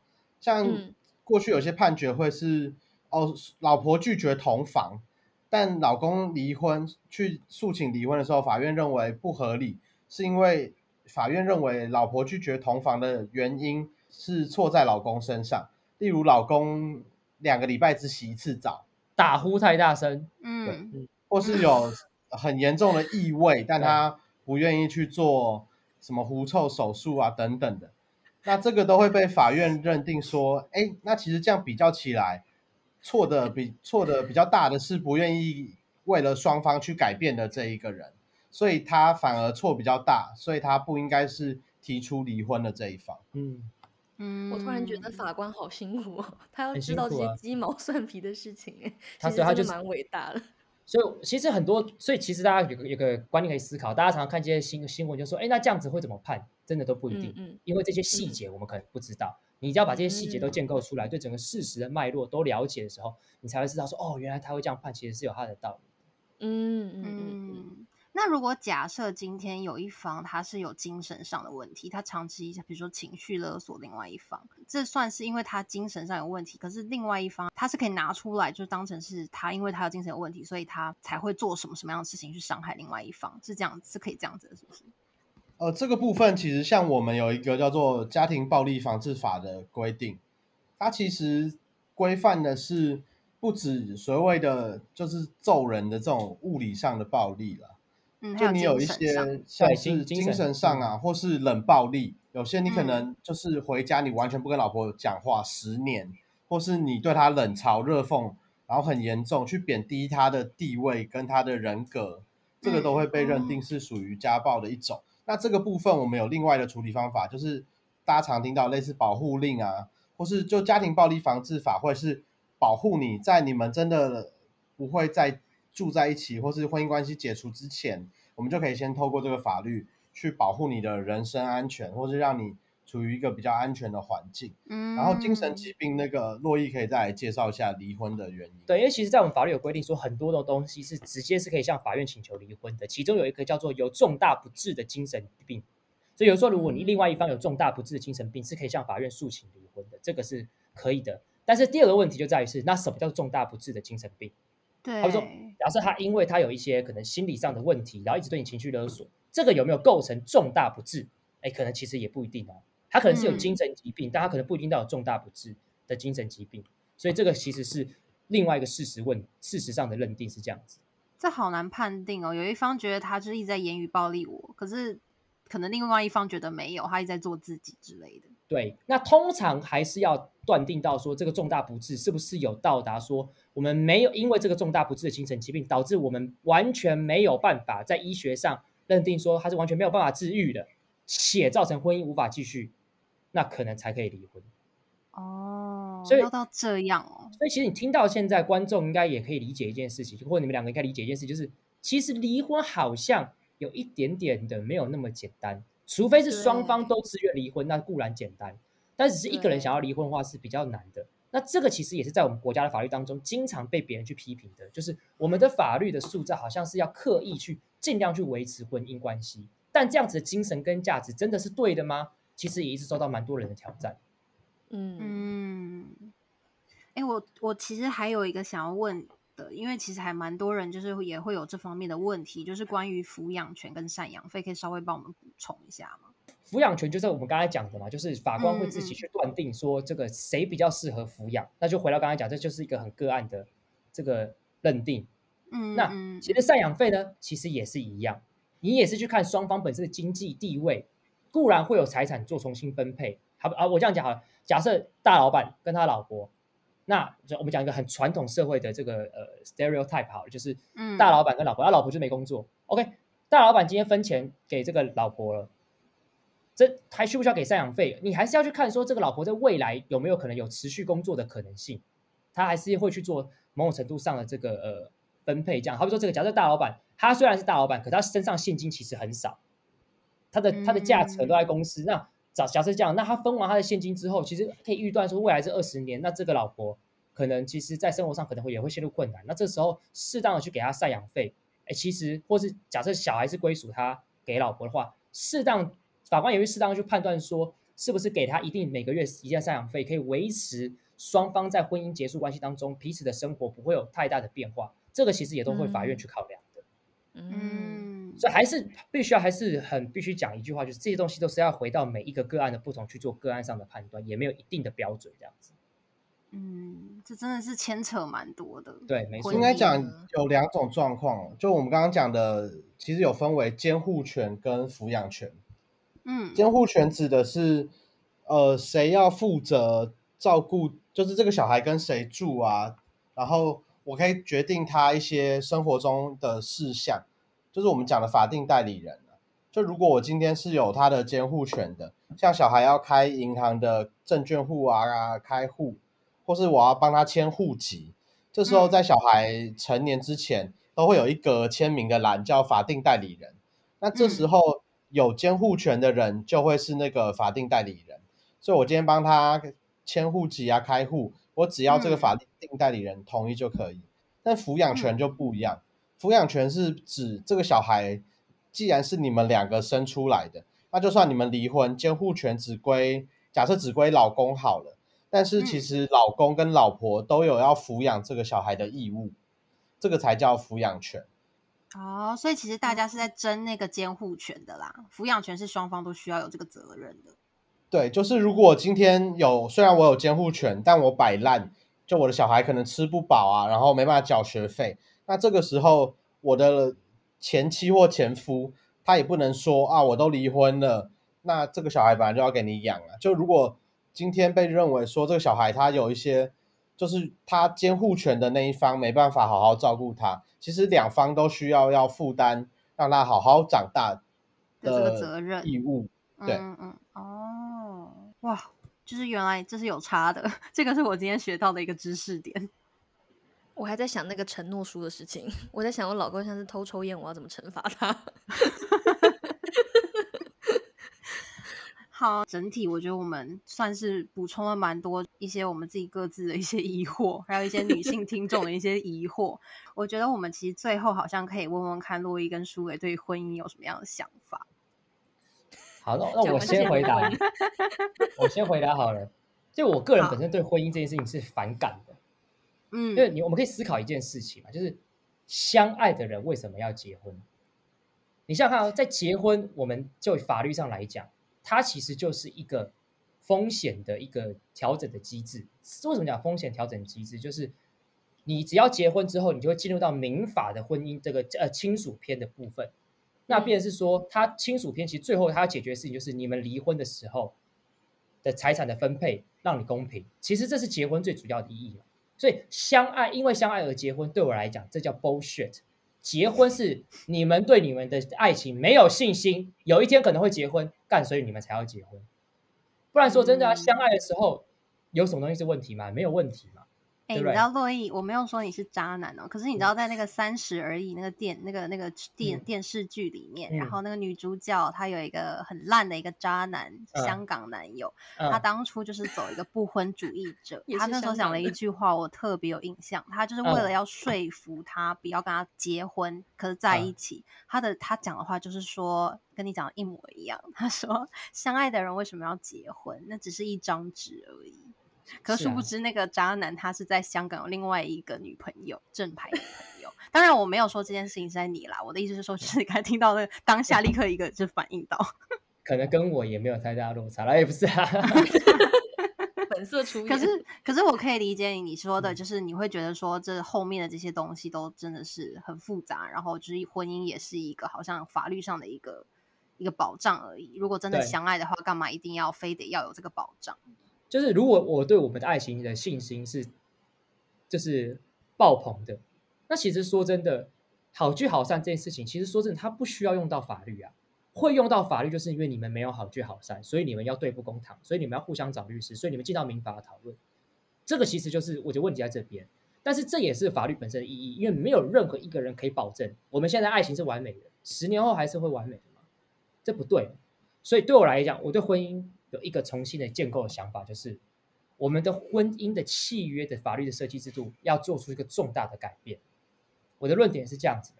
像嗯。过去有些判决会是哦，老婆拒绝同房，但老公离婚去诉请离婚的时候，法院认为不合理，是因为法院认为老婆拒绝同房的原因是错在老公身上，例如老公两个礼拜只洗一次澡，打呼太大声，嗯或是有很严重的异味，但他不愿意去做什么狐臭手术啊等等的，那这个都会被法院认定说，哎，那其实这样比较起来，错的比错的比较大的是不愿意为了双方去改变的这一个人，所以他反而错比较大，所以他不应该是提出离婚的这一方。嗯，嗯，我突然觉得法官好辛苦哦，他要知道这些鸡毛蒜皮的事情，哎，他其对他就蛮伟大的。所以其实很多，所以其实大家有个有个观念可以思考，大家常常看这些新新闻，就说，哎，那这样子会怎么判？真的都不一定，嗯嗯因为这些细节我们可能不知道。你只要把这些细节都建构出来，对整个事实的脉络都了解的时候，你才会知道说，哦，原来他会这样判，其实是有他的道理。嗯嗯嗯嗯，嗯，那如果假设今天有一方他是有精神上的问题，他长期比如说情绪勒索另外一方，这算是因为他精神上有问题，可是另外一方他是可以拿出来就当成是他因为他有精神有问题，所以他才会做什么什么样的事情去伤害另外一方，是这样是可以这样子的，是不是？呃，这个部分其实像我们有一个叫做《家庭暴力防治法》的规定，它其实规范的是不止所谓的就是揍人的这种物理上的暴力了。嗯，就你有一些像是精精神上啊，或是冷暴力，有些你可能就是回家你完全不跟老婆讲话十年，或是你对她冷嘲热讽，然后很严重去贬低她的地位跟她的人格，这个都会被认定是属于家暴的一种。那这个部分我们有另外的处理方法，就是大家常听到类似保护令啊，或是就家庭暴力防治法，或者是保护你在你们真的不会再。住在一起或是婚姻关系解除之前，我们就可以先透过这个法律去保护你的人身安全，或是让你处于一个比较安全的环境。嗯，然后精神疾病那个洛伊可以再来介绍一下离婚的原因。对，因为其实，在我们法律有规定说，很多的东西是直接是可以向法院请求离婚的，其中有一个叫做有重大不治的精神病。所以有时候，如果你另外一方有重大不治的精神病，是可以向法院诉请离婚的，这个是可以的。但是第二个问题就在于是，那什么叫重大不治的精神病？对他说：“假设他因为他有一些可能心理上的问题，然后一直对你情绪勒索，这个有没有构成重大不治？哎，可能其实也不一定哦。他可能是有精神疾病，但他可能不一定到有重大不治的精神疾病。所以这个其实是另外一个事实问，事实上的认定是这样子。这好难判定哦。有一方觉得他就是一直在言语暴力我，可是可能另外一方觉得没有，他一直在做自己之类的。”对，那通常还是要断定到说这个重大不治是不是有到达说我们没有因为这个重大不治的精神疾病导致我们完全没有办法在医学上认定说他是完全没有办法治愈的，且造成婚姻无法继续，那可能才可以离婚。哦，所以要到这样哦。所以其实你听到现在观众应该也可以理解一件事情，或者你们两个应该理解一件事，就是其实离婚好像有一点点的没有那么简单。除非是双方都自愿离婚，那固然简单；但只是一个人想要离婚的话是比较难的。那这个其实也是在我们国家的法律当中经常被别人去批评的，就是我们的法律的塑造好像是要刻意去尽量去维持婚姻关系，但这样子的精神跟价值真的是对的吗？其实也一直受到蛮多人的挑战。嗯嗯，哎，我我其实还有一个想要问。的，因为其实还蛮多人就是也会有这方面的问题，就是关于抚养权跟赡养费，可以稍微帮我们补充一下吗？抚养权就是我们刚才讲的嘛，就是法官会自己去断定说这个谁比较适合抚养，那就回到刚才讲，这就是一个很个案的这个认定。嗯，那其实赡养费呢，其实也是一样，你也是去看双方本身的经济地位，固然会有财产做重新分配。好啊，我这样讲好了，假设大老板跟他老婆。那我们讲一个很传统社会的这个呃 stereotype 好了，就是大老板跟老婆，他老婆就没工作。OK，大老板今天分钱给这个老婆了，这还需不需要给赡养费？你还是要去看说这个老婆在未来有没有可能有持续工作的可能性，他还是会去做某种程度上的这个呃分配。这样，好比说这个假设大老板，他虽然是大老板，可他身上现金其实很少，他的他的价值都在公司。那假假设这样，那他分完他的现金之后，其实可以预断说未来这二十年，那这个老婆可能其实在生活上可能会也会陷入困难。那这时候适当的去给他赡养费，哎，其实或是假设小孩是归属他给老婆的话，适当法官也会适当去判断说，是不是给他一定每个月一定赡养费，可以维持双方在婚姻结束关系当中彼此的生活不会有太大的变化。这个其实也都会法院去考量的。嗯。所以还是必须要还是很必须讲一句话，就是这些东西都是要回到每一个个案的不同去做个案上的判断，也没有一定的标准这样子。嗯，这真的是牵扯蛮多的。对，没错。应该讲有两种状况，就我们刚刚讲的，其实有分为监护权跟抚养权。嗯，监护权指的是，呃，谁要负责照顾，就是这个小孩跟谁住啊，然后我可以决定他一些生活中的事项。就是我们讲的法定代理人就如果我今天是有他的监护权的，像小孩要开银行的证券户啊，开户，或是我要帮他迁户籍，这时候在小孩成年之前，都会有一个签名的栏叫法定代理人。那这时候有监护权的人就会是那个法定代理人，所以我今天帮他迁户籍啊，开户，我只要这个法定代理人同意就可以。但抚养权就不一样。抚养权是指这个小孩既然是你们两个生出来的，那就算你们离婚，监护权只归假设只归老公好了，但是其嗯实老公跟老婆都有要抚养这个小孩的义务，这个才叫抚养权。哦，所以其实大家是在争那个监护权的啦，抚养权是双方都需要有这个责任的。对，就是如果今天有虽然我有监护权，但我摆烂，就我的小孩可能吃不饱啊，然后没办法缴学费，那这个时候我的前妻或前夫他也不能说啊，我都离婚了，那这个小孩本来就要给你养了。就如果今天被认为说这个小孩他有一些，就是他监护权的那一方没办法好好照顾他，其实两方都需要要负担让他好好长大的这个责任义务。对嗯嗯，哦，哇，就是原来这是有差的，这个是我今天学到的一个知识点。我还在想那个承诺书的事情，我在想我老公像是偷抽烟，我要怎么惩罚他？好，整体我觉得我们算是补充了蛮多一些我们自己各自的一些疑惑，还有一些女性听众的一些疑惑。我觉得我们其实最后好像可以问问看洛伊跟舒伟对婚姻有什么样的想法。好，那那我先回答婚，我先回答好了。就我个人本身对婚姻这件事情是反感的，嗯因为你我们可以思考一件事情嘛，就是相爱的人为什么要结婚？你想想看哦，在结婚，我们就法律上来讲，它其实就是一个风险的一个调整的机制。为什么讲风险调整机制？就是你只要结婚之后，你就会进入到民法的婚姻这个呃亲属篇的部分。那便是说，他亲属篇其实最后他要解决的事情就是你们离婚的时候的财产的分配让你公平。其实这是结婚最主要的意义嘛。所以相爱，因为相爱而结婚，对我来讲，这叫 bullshit。结婚是你们对你们的爱情没有信心，有一天可能会结婚，干，所以你们才要结婚。不然说真的、啊，嗯相爱的时候有什么东西是问题吗？没有问题嘛。哎、你知道洛伊，我没有说你是渣男哦，可是你知道在那个《三十而已》那个电那个那个电、嗯电视剧里面，嗯然后那个女主角她有一个很烂的一个渣男、嗯香港男友，嗯他当初就是走一个不婚主义者 也，他那时候讲了一句话，我特别有印象。他就是为了嗯要说服他不要跟他结婚，可是在一嗯起。他的他讲的话就是说，跟你讲的一模一样。他说，相爱的人为什么要结婚？那只是一张纸而已。可殊不知，那个渣男他是在香港有另外一个女朋友，正牌女朋友。当然，我没有说这件事情是在你啦，我的意思是说，就是刚才听到的当下立刻一个就反应到。可能跟我也没有太大落差了，也不是啊。本色出演。可是，可是我可以理解你你说的，嗯就是你会觉得说，这后面的这些东西都真的是很复杂，然后就是婚姻也是一个好像法律上的一个一个保障而已。如果真的相爱的话，干嘛一定要非得要有这个保障？就是如果我对我们的爱情的信心是就是爆棚的，那其实说真的，好聚好散这件事情，其实说真的，它不需要用到法律啊。会用到法律，就是因为你们没有好聚好散，所以你们要对簿公堂，所以你们要互相找律师，所以你们进到民法的讨论。这个其实就是我觉得问题在这边，但是这也是法律本身的意义，因为没有任何一个人可以保证我们现在爱情是完美的，十年后还是会完美的嘛？这不对。所以对我来讲，我对婚姻有一个重新的建构的想法，就是我们的婚姻的契约的法律的设计制度要做出一个重大的改变。我的论点是这样子：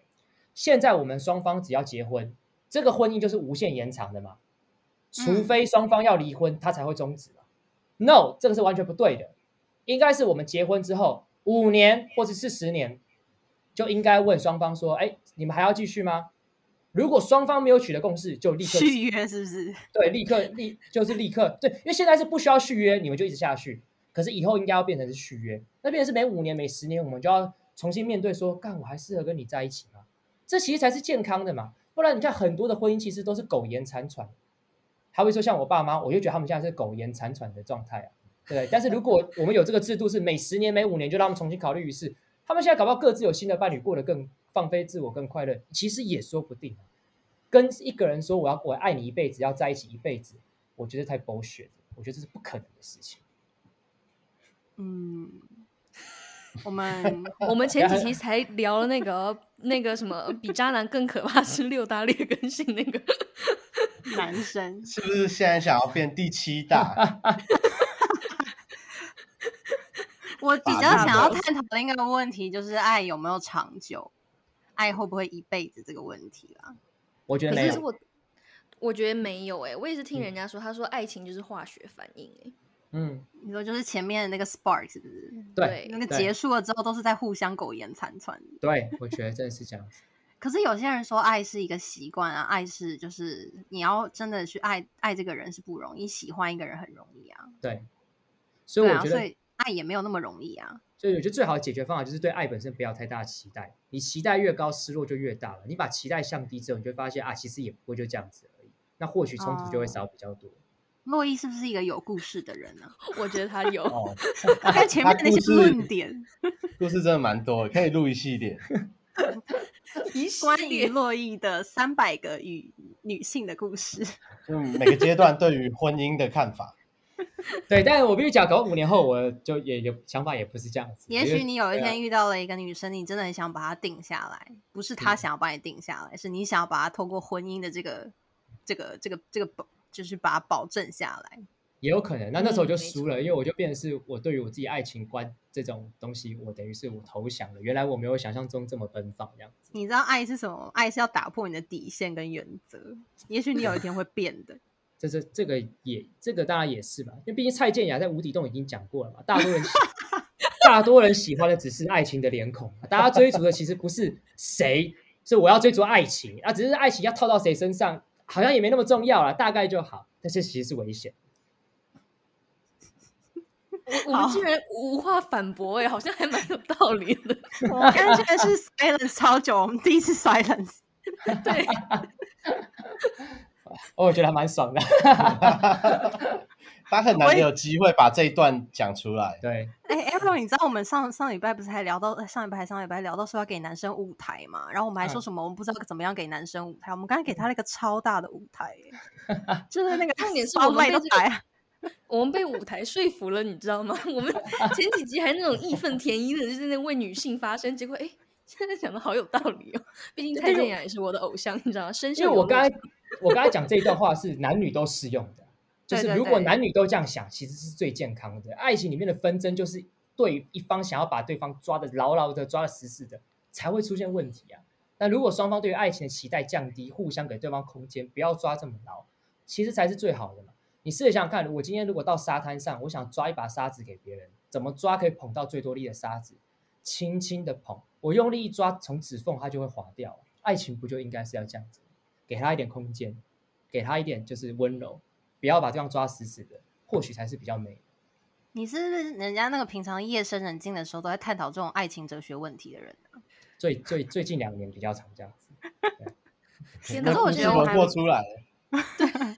现在我们双方只要结婚，这个婚姻就是无限延长的嘛，除非双方要离婚，它才会终止。No，这个是完全不对的。应该是我们结婚之后五年或者是十年，就应该问双方说：“哎，你们还要继续吗？”如果双方没有取得共识，就立刻续约是不是？对，立刻立就是立刻对，因为现在是不需要续约，你们就一直下去。可是以后应该要变成是续约，那变成是每五年、每十年，我们就要重新面对说，干我还适合跟你在一起吗？这其实才是健康的嘛。不然你看很多的婚姻其实都是苟延残喘，还会说像我爸妈，我就觉得他们现在是苟延残喘的状态啊，对？但是如果我们有这个制度，是每十年、每五年就让他们重新考虑一次，他们现在搞不好各自有新的伴侣，过得更放飞自我、更快乐，其实也说不定啊。跟一个人说我要我爱你一辈子，要在一起一辈子，我觉得太 bullshit，我觉得这是不可能的事情。嗯，我们 我们前几期才聊了那个 那个什么，比渣男更可怕是六大劣根性那个。男生是不是现在想要变第七大？我比较想要探讨另一个问题，就是爱有没有长久？爱会不会一辈子这个问题啦。我觉得没有。可是我我觉得没有哎、我也是听嗯人家说，他说爱情就是化学反应哎、嗯，你说就是前面的那个 spark 是不是？对那个结束了之后都是在互相苟延残喘。对，我觉得真的是这样子。可是有些人说爱是一个习惯啊，爱是就是你要真的去爱爱这个人是不容易，喜欢一个人很容易啊。对，所以对啊，我觉得，所以爱也没有那么容易啊。所以我觉得最好的解决方法就是对爱本身不要太大的期待。你期待越高，失落就越大了。你把期待降低之后，你就会发现啊，其实也不过就这样子而已。那或许冲突就会哦少比较多。洛伊是不是一个有故事的人呢、我觉得他有。哦，大概前面的那些论 点，故事真的蛮多的，可以录一系列。关于洛伊的三百个与女性的故事。就每个阶段对于婚姻的看法。对，但是我必须讲，搞不好五年后我就也有想法，也不是这样子。也许你有一天遇到了一个女生，你真的很想把她定下来，不是她嗯想要把你定下来，是你想要把她透过婚姻的这个、这个、这个、这个保，就是把它保证下来。也有可能。那那时候我就输了，因为我就变成是我对于我自己爱情观这种东西，我等于是我投降了。原来我没有想象中这么奔放这样子。你知道爱是什么？爱是要打破你的底线跟原则。也许你有一天会变的。这这这个也这个当然也是吧，因为毕竟蔡健雅在无底洞已经讲过了嘛，大多人喜大多人喜欢的只是爱情的脸孔，大家追逐的其实不是谁，是我要追逐爱情啊，只是爱情要套到谁身上，好像也没那么重要了，大概就好，但是其实是危险。我们居然无话反驳哎、好像还蛮有道理的。我们刚才是 silence 超久，我们第一次 silence。对，哦，我觉得还蛮爽的。他很难有机会把这一段讲出来。对，哎 a p r o 你知道我们上上礼拜不是还聊到呃上礼拜还上礼拜聊到说要给男生舞台嘛？然后我们还说嗯什么我们不知道怎么样给男生舞台，我们刚才给他了一个超大的舞台、欸，就是那个重点是我们啊 我们被舞台说服了，你知道吗？我们前几集还那种义愤填膺的，就是那为女性发声，结果哎，现在讲的好有道理哦。毕竟蔡健雅也是我的偶像，你知道吗？深因为我刚才我刚才讲这一段话是男女都适用的，就是如果男女都这样想，其实是最健康的。爱情里面的纷争就是对一方想要把对方抓的牢牢的、抓的死死的，才会出现问题啊。那如果双方对于爱情的期待降低，互相给对方空间，不要抓这么牢，其实才是最好的嘛。你试着想想看，我今天如果到沙滩上，我想抓一把沙子给别人，怎么抓可以捧到最多粒的沙子？轻轻的捧，我用力一抓，从指缝它就会滑掉。爱情不就应该是要这样子？给他一点空间，给他一点就是温柔，不要把对方抓死死的，或许才是比较美。你是不是人家那个平常夜深人静的时候都在探讨这种爱情哲学问题的人啊？最最最近两年比较常这样子。可是我觉得我过出来了，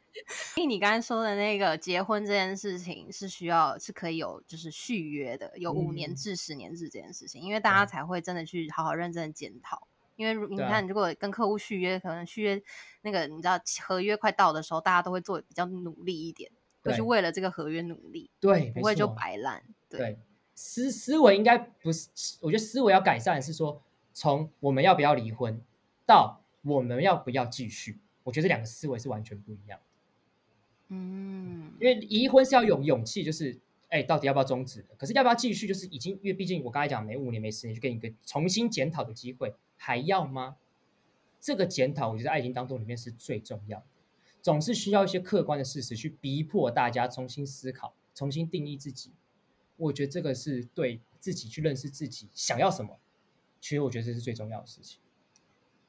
因为你刚才说的那个结婚这件事情是需要是可以有就是续约的，有五年嗯至十年制这件事情，因为大家才会真的去好好认真的检讨。因为你看，如果跟客户续约，可能续约那个你知道合约快到的时候，大家都会做比较努力一点，会去对为了这个合约努力，对，不会就错摆烂。对，思思维应该不是，我觉得思维要改善是说，从我们要不要离婚到我们要不要继续，我觉得这两个思维是完全不一样的。嗯，因为离婚是要有勇气，就是哎，到底要不要终止？可是要不要继续，就是已经，因为毕竟我刚才讲每五年、每十年，就给你一个重新检讨的机会，还要吗？这个检讨，我觉得在爱情当中里面是最重要的，总是需要一些客观的事实去逼迫大家重新思考、重新定义自己。我觉得这个是对自己去认识自己想要什么，其实我觉得这是最重要的事情。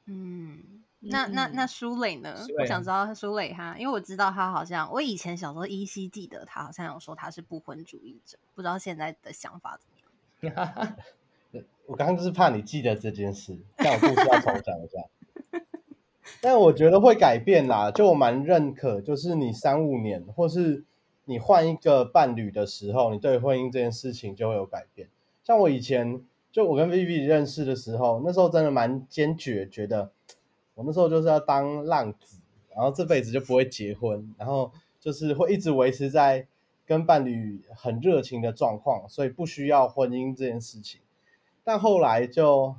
嗯，那那那舒磊呢我想知道舒磊哈，因为我知道他好像，我以前小时候依稀记得他好像有说他是不婚主义者，不知道现在的想法怎么样。我刚刚就是怕你记得这件事，但我故事要重讲一下。但我觉得会改变啦，就我蛮认可，就是你三五年，或是你换一个伴侣的时候，你对婚姻这件事情就会有改变。像我以前，就我跟 Vivi 认识的时候，那时候真的蛮坚决，觉得我那时候就是要当浪子，然后这辈子就不会结婚，然后就是会一直维持在跟伴侣很热情的状况，所以不需要婚姻这件事情。但后来就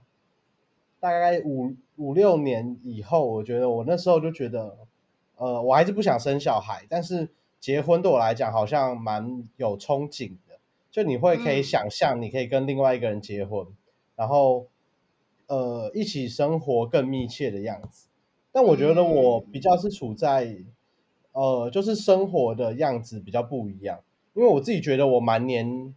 大概五五六年以后，我觉得我那时候就觉得，呃，我还是不想生小孩，但是结婚对我来讲好像蛮有憧憬的，就你会可以嗯。想象你可以跟另外一个人结婚，然后呃一起生活更密切的样子。但我觉得我比较是处在呃，就是生活的样子比较不一样，因为我自己觉得我蛮黏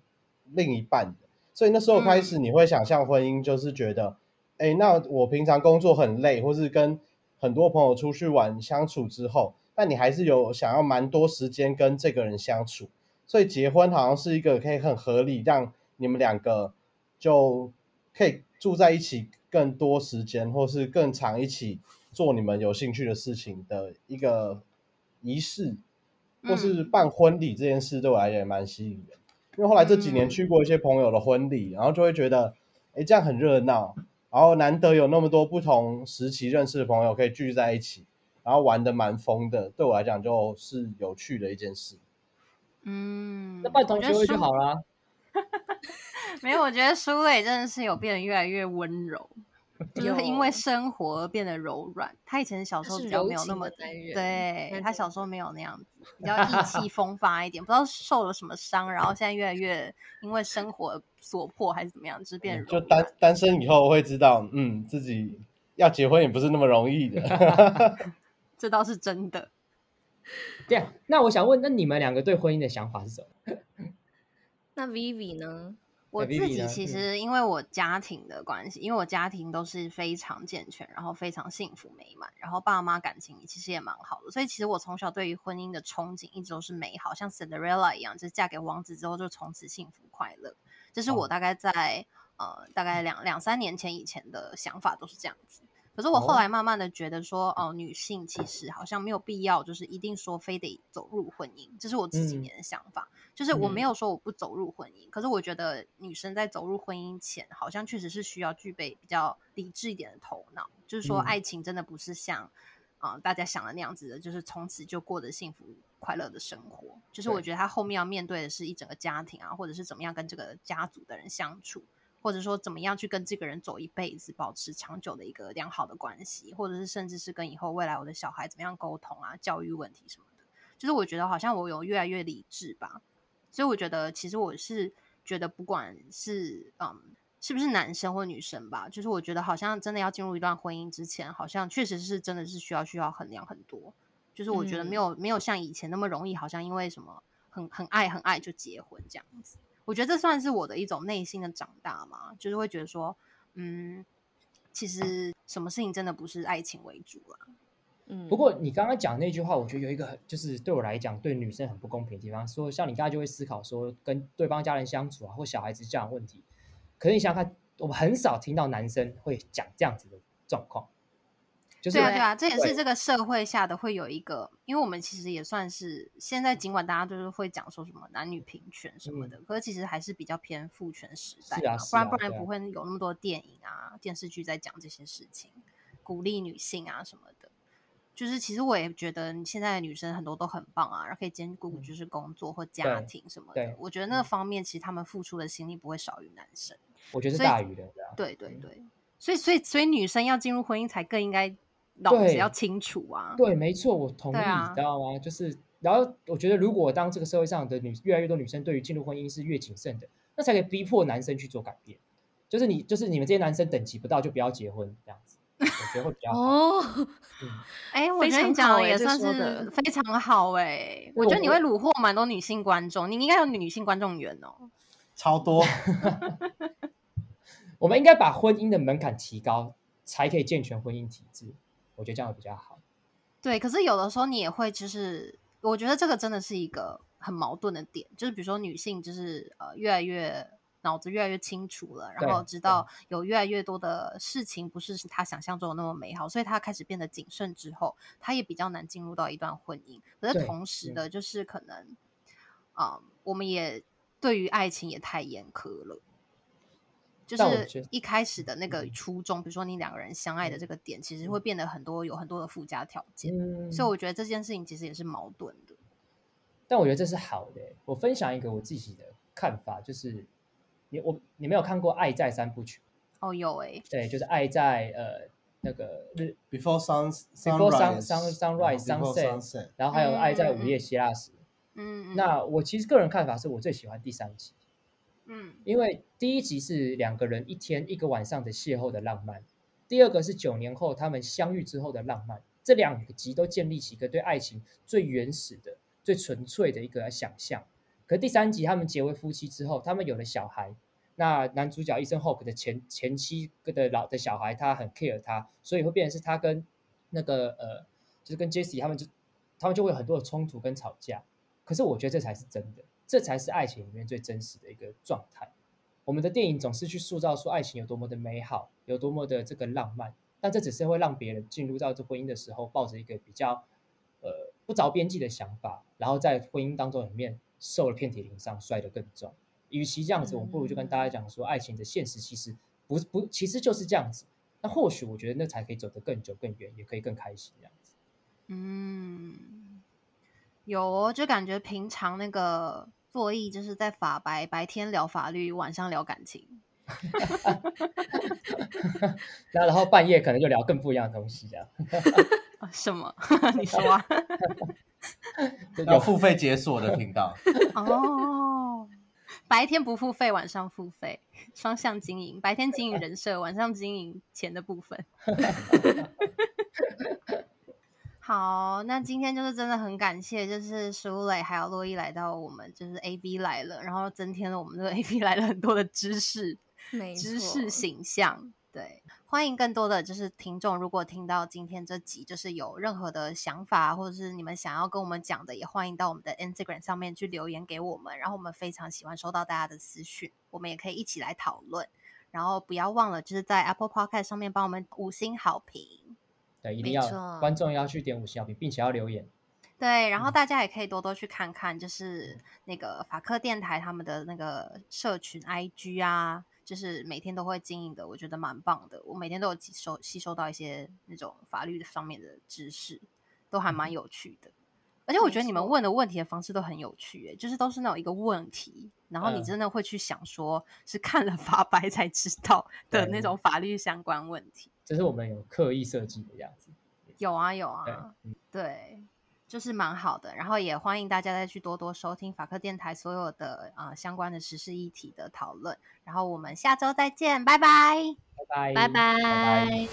另一半的，所以那时候开始你会想象婚姻，就是觉得，哎，那我平常工作很累，或是跟很多朋友出去玩相处之后，那你还是有想要蛮多时间跟这个人相处，所以结婚好像是一个可以很合理让你们两个就可以住在一起更多时间，或是更长一起做你们有兴趣的事情的一个。仪式，或是办婚礼这件事，对我来讲也蛮吸引人。因为后来这几年去过一些朋友的婚礼，然后就会觉得，哎，这样很热闹，然后难得有那么多不同时期认识的朋友可以聚在一起，然后玩的蛮疯的，对我来讲就是有趣的一件事。嗯，那办同学会就好了。没有，我觉得苏磊真的是有变得越来越温柔。就是因为生活而变得柔软。他以前小时候比较没有那么对，他小时候没有那样子，比较意气 风发一点。不知道受了什么伤，然后现在越来越因为生活所迫还是怎么样，就是变就单单身以后会知道，嗯，自己要结婚也不是那么容易的。这倒是真的。对啊，那我想问，那你们两个对婚姻的想法是什么？那 Vivi 呢？我自己其实因为我家庭的关系，因为我家庭都是非常健全，然后非常幸福美满，然后爸妈感情其实也蛮好的，所以其实我从小对于婚姻的憧憬一直都是美好，像 Cinderella 一样，就是嫁给王子之后就从此幸福快乐。这是我大概在呃大概两两三年前以前的想法都是这样子。可是我后来慢慢的觉得说，哦，女性其实好像没有必要，就是一定说非得走入婚姻，这是我这几年的想法。就是我没有说我不走入婚姻，可是我觉得女生在走入婚姻前，好像确实是需要具备比较理智一点的头脑。就是说，爱情真的不是像啊大家想的那样子的，就是从此就过着幸福快乐的生活。就是我觉得他后面要面对的是一整个家庭啊，或者是怎么样跟这个家族的人相处。或者说怎么样去跟这个人走一辈子，保持长久的一个良好的关系，或者是甚至是跟以后未来我的小孩怎么样沟通啊，教育问题什么的，就是我觉得好像我有越来越理智吧。所以我觉得其实我是觉得不管是嗯是不是男生或女生吧，就是我觉得好像真的要进入一段婚姻之前，好像确实是真的是需要需要衡量很多。就是我觉得没有没有像以前那么容易，好像因为什么很很爱很爱就结婚这样子。我觉得这算是我的一种内心的长大嘛，就是会觉得说，嗯，其实什么事情真的不是爱情为主啦。嗯，不过你刚刚讲那句话，我觉得有一个就是对我来讲对女生很不公平的地方，说像你刚才就会思考说跟对方家人相处啊，或小孩子这样的问题，可是你想想看，我们很少听到男生会讲这样子的状况。对啊，对啊，这也是这个社会下的会有一个，因为我们其实也算是现在，尽管大家就是会讲说什么男女平权什么的，可是其实还是比较偏父权时代嘛，不然不然不会有那么多电影啊、电视剧在讲这些事情，鼓励女性啊什么的。就是其实我也觉得现在的女生很多都很棒啊，然后可以兼顾就是工作或家庭什么的。我觉得那个方面其实他们付出的心力不会少于男生。我觉得是大于的，对对对。所以所以所以女生要进入婚姻才更应该。脑子要清楚啊！对，没错，我同意，你知道吗？就是，然后我觉得，如果当这个社会上的女越来越多女生对于进入婚姻是越谨慎的，那才可以逼迫男生去做改变。就是你，就是你们这些男生等级不到就不要结婚，这样子，我觉得会比较好。哦，哎，我觉得你讲的也算是非常好哎。我觉得你会虏获蛮多女性观众，你应该有女性观众缘哦，超多。我们应该把婚姻的门槛提高，才可以健全婚姻体制。我觉得这样比较好。对，可是有的时候你也会，就是我觉得这个真的是一个很矛盾的点，就是比如说女性就是呃越来越脑子越来越清楚了，然后知道有越来越多的事情不是她想象中的那么美好，所以她开始变得谨慎之后，她也比较难进入到一段婚姻。可是同时的，就是可能啊，我们也对于爱情也太严苛了。就是一开始的那个初衷，比如说你两个人相爱的这个点，其实会变得很多有很多的附加条件，所以我觉得这件事情其实也是矛盾的。但我觉得这是好的。我分享一个我自己的看法，就是你我你没有看过《爱在三部曲》？哦，有哎，对，就是《爱在呃那个日 Before Sun Before Sun Sun Sunrise Sunset》，然后还有《爱在午夜希腊时》。嗯，那我其实个人看法是我最喜欢第三集。嗯因为第一集是两个人一天一个晚上的邂逅的浪漫，第二个是九年后他们相遇之后的浪漫。这两个集都建立起一个对爱情最原始的、最纯粹的一个想象。可第三集他们结为夫妻之后，他们有了小孩。那男主角医生 Hope 的前前妻的老的小孩，他很 care 他，所以会变成是他跟那个呃，就是跟 Jesse 他们就他们就会有很多的冲突跟吵架。可是我觉得这才是真的，这才是爱情里面最真实的一个状态。我们的电影总是去塑造说爱情有多么的美好，有多么的这个浪漫，但这只是会让别人进入到这婚姻的时候，抱着一个比较呃不着边际的想法，然后在婚姻当中里面受了遍体鳞伤，摔得更重。与其这样子，我们不如就跟大家讲说，爱情的现实其实不不，其实就是这样子。那或许我觉得那才可以走得更久更远，也可以更开心这样子。嗯，有哦，就感觉平常那个作业就是在法白，白天聊法律，晚上聊感情。那然后半夜可能就聊更不一样的东西，这样。啊什么？你说啊？有付费解锁的频道，哦，白天不付费，晚上付费，双向经营。白天经营人设，晚上经营钱的部分。好，那今天就是真的很感谢，就是舒磊还有洛伊来到我们就是 A B 来了，然后增添了我们这个 A B 来了很多的知识。知识形象。对，欢迎更多的就是听众，如果听到今天这集，就是有任何的想法，或者是你们想要跟我们讲的，也欢迎到我们的 Instagram 上面去留言给我们。然后我们非常喜欢收到大家的私讯，我们也可以一起来讨论。然后不要忘了，就是在 Apple Podcast 上面帮我们五星好评。对，一定要观众要去点五星好评，并且要留言。对，然后嗯大家也可以多多去看看，就是那个法科电台他们的那个社群 IG 啊，就是每天都会经营的，我觉得蛮棒的。我每天都有吸收吸收到一些那种法律上面的知识，都还蛮有趣的。而且我觉得你们问的问题的方式都很有趣，诶，就是都是那种一个问题，然后你嗯真的会去想说，是看了法白才知道的那种法律相关问题。这是我们有刻意设计的样子。有啊有啊对就是蛮好的。然后也欢迎大家再去多多收听法克电台所有的啊相关的实事议题的讨论。然后我们下周再见拜拜。拜拜。拜拜。